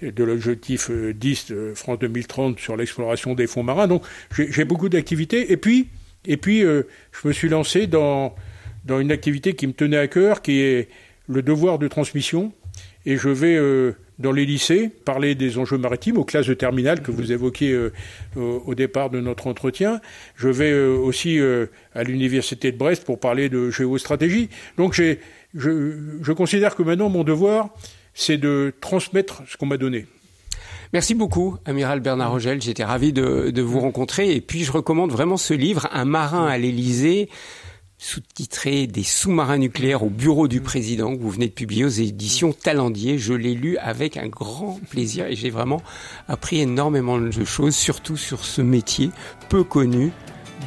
de l'objectif 10 France 2030 sur l'exploration des fonds marins. Donc, j'ai beaucoup d'activités. Et puis, et puis je me suis lancé dans, dans une activité qui me tenait à cœur, qui est le devoir de transmission et je vais euh, dans les lycées parler des enjeux maritimes aux classes de terminale que vous évoquiez euh, au départ de notre entretien. Je vais euh, aussi à l'université de Brest pour parler de géostratégie. Donc je, je considère que maintenant mon devoir, c'est de transmettre ce qu'on m'a donné. Merci beaucoup, Amiral Bernard Rogel. J'étais ravi de, de, vous rencontrer. Et puis, je recommande vraiment ce livre, Un marin à l'Élysée sous-titré Des sous-marins nucléaires au bureau du président que vous venez de publier aux éditions Talendier. Je l'ai lu avec un grand plaisir et j'ai vraiment appris énormément de choses, surtout sur ce métier peu connu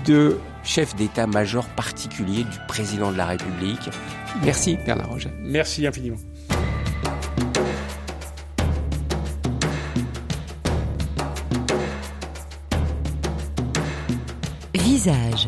de chef d'état-major particulier du président de la République. Merci Bernard Roger. Merci infiniment. Visage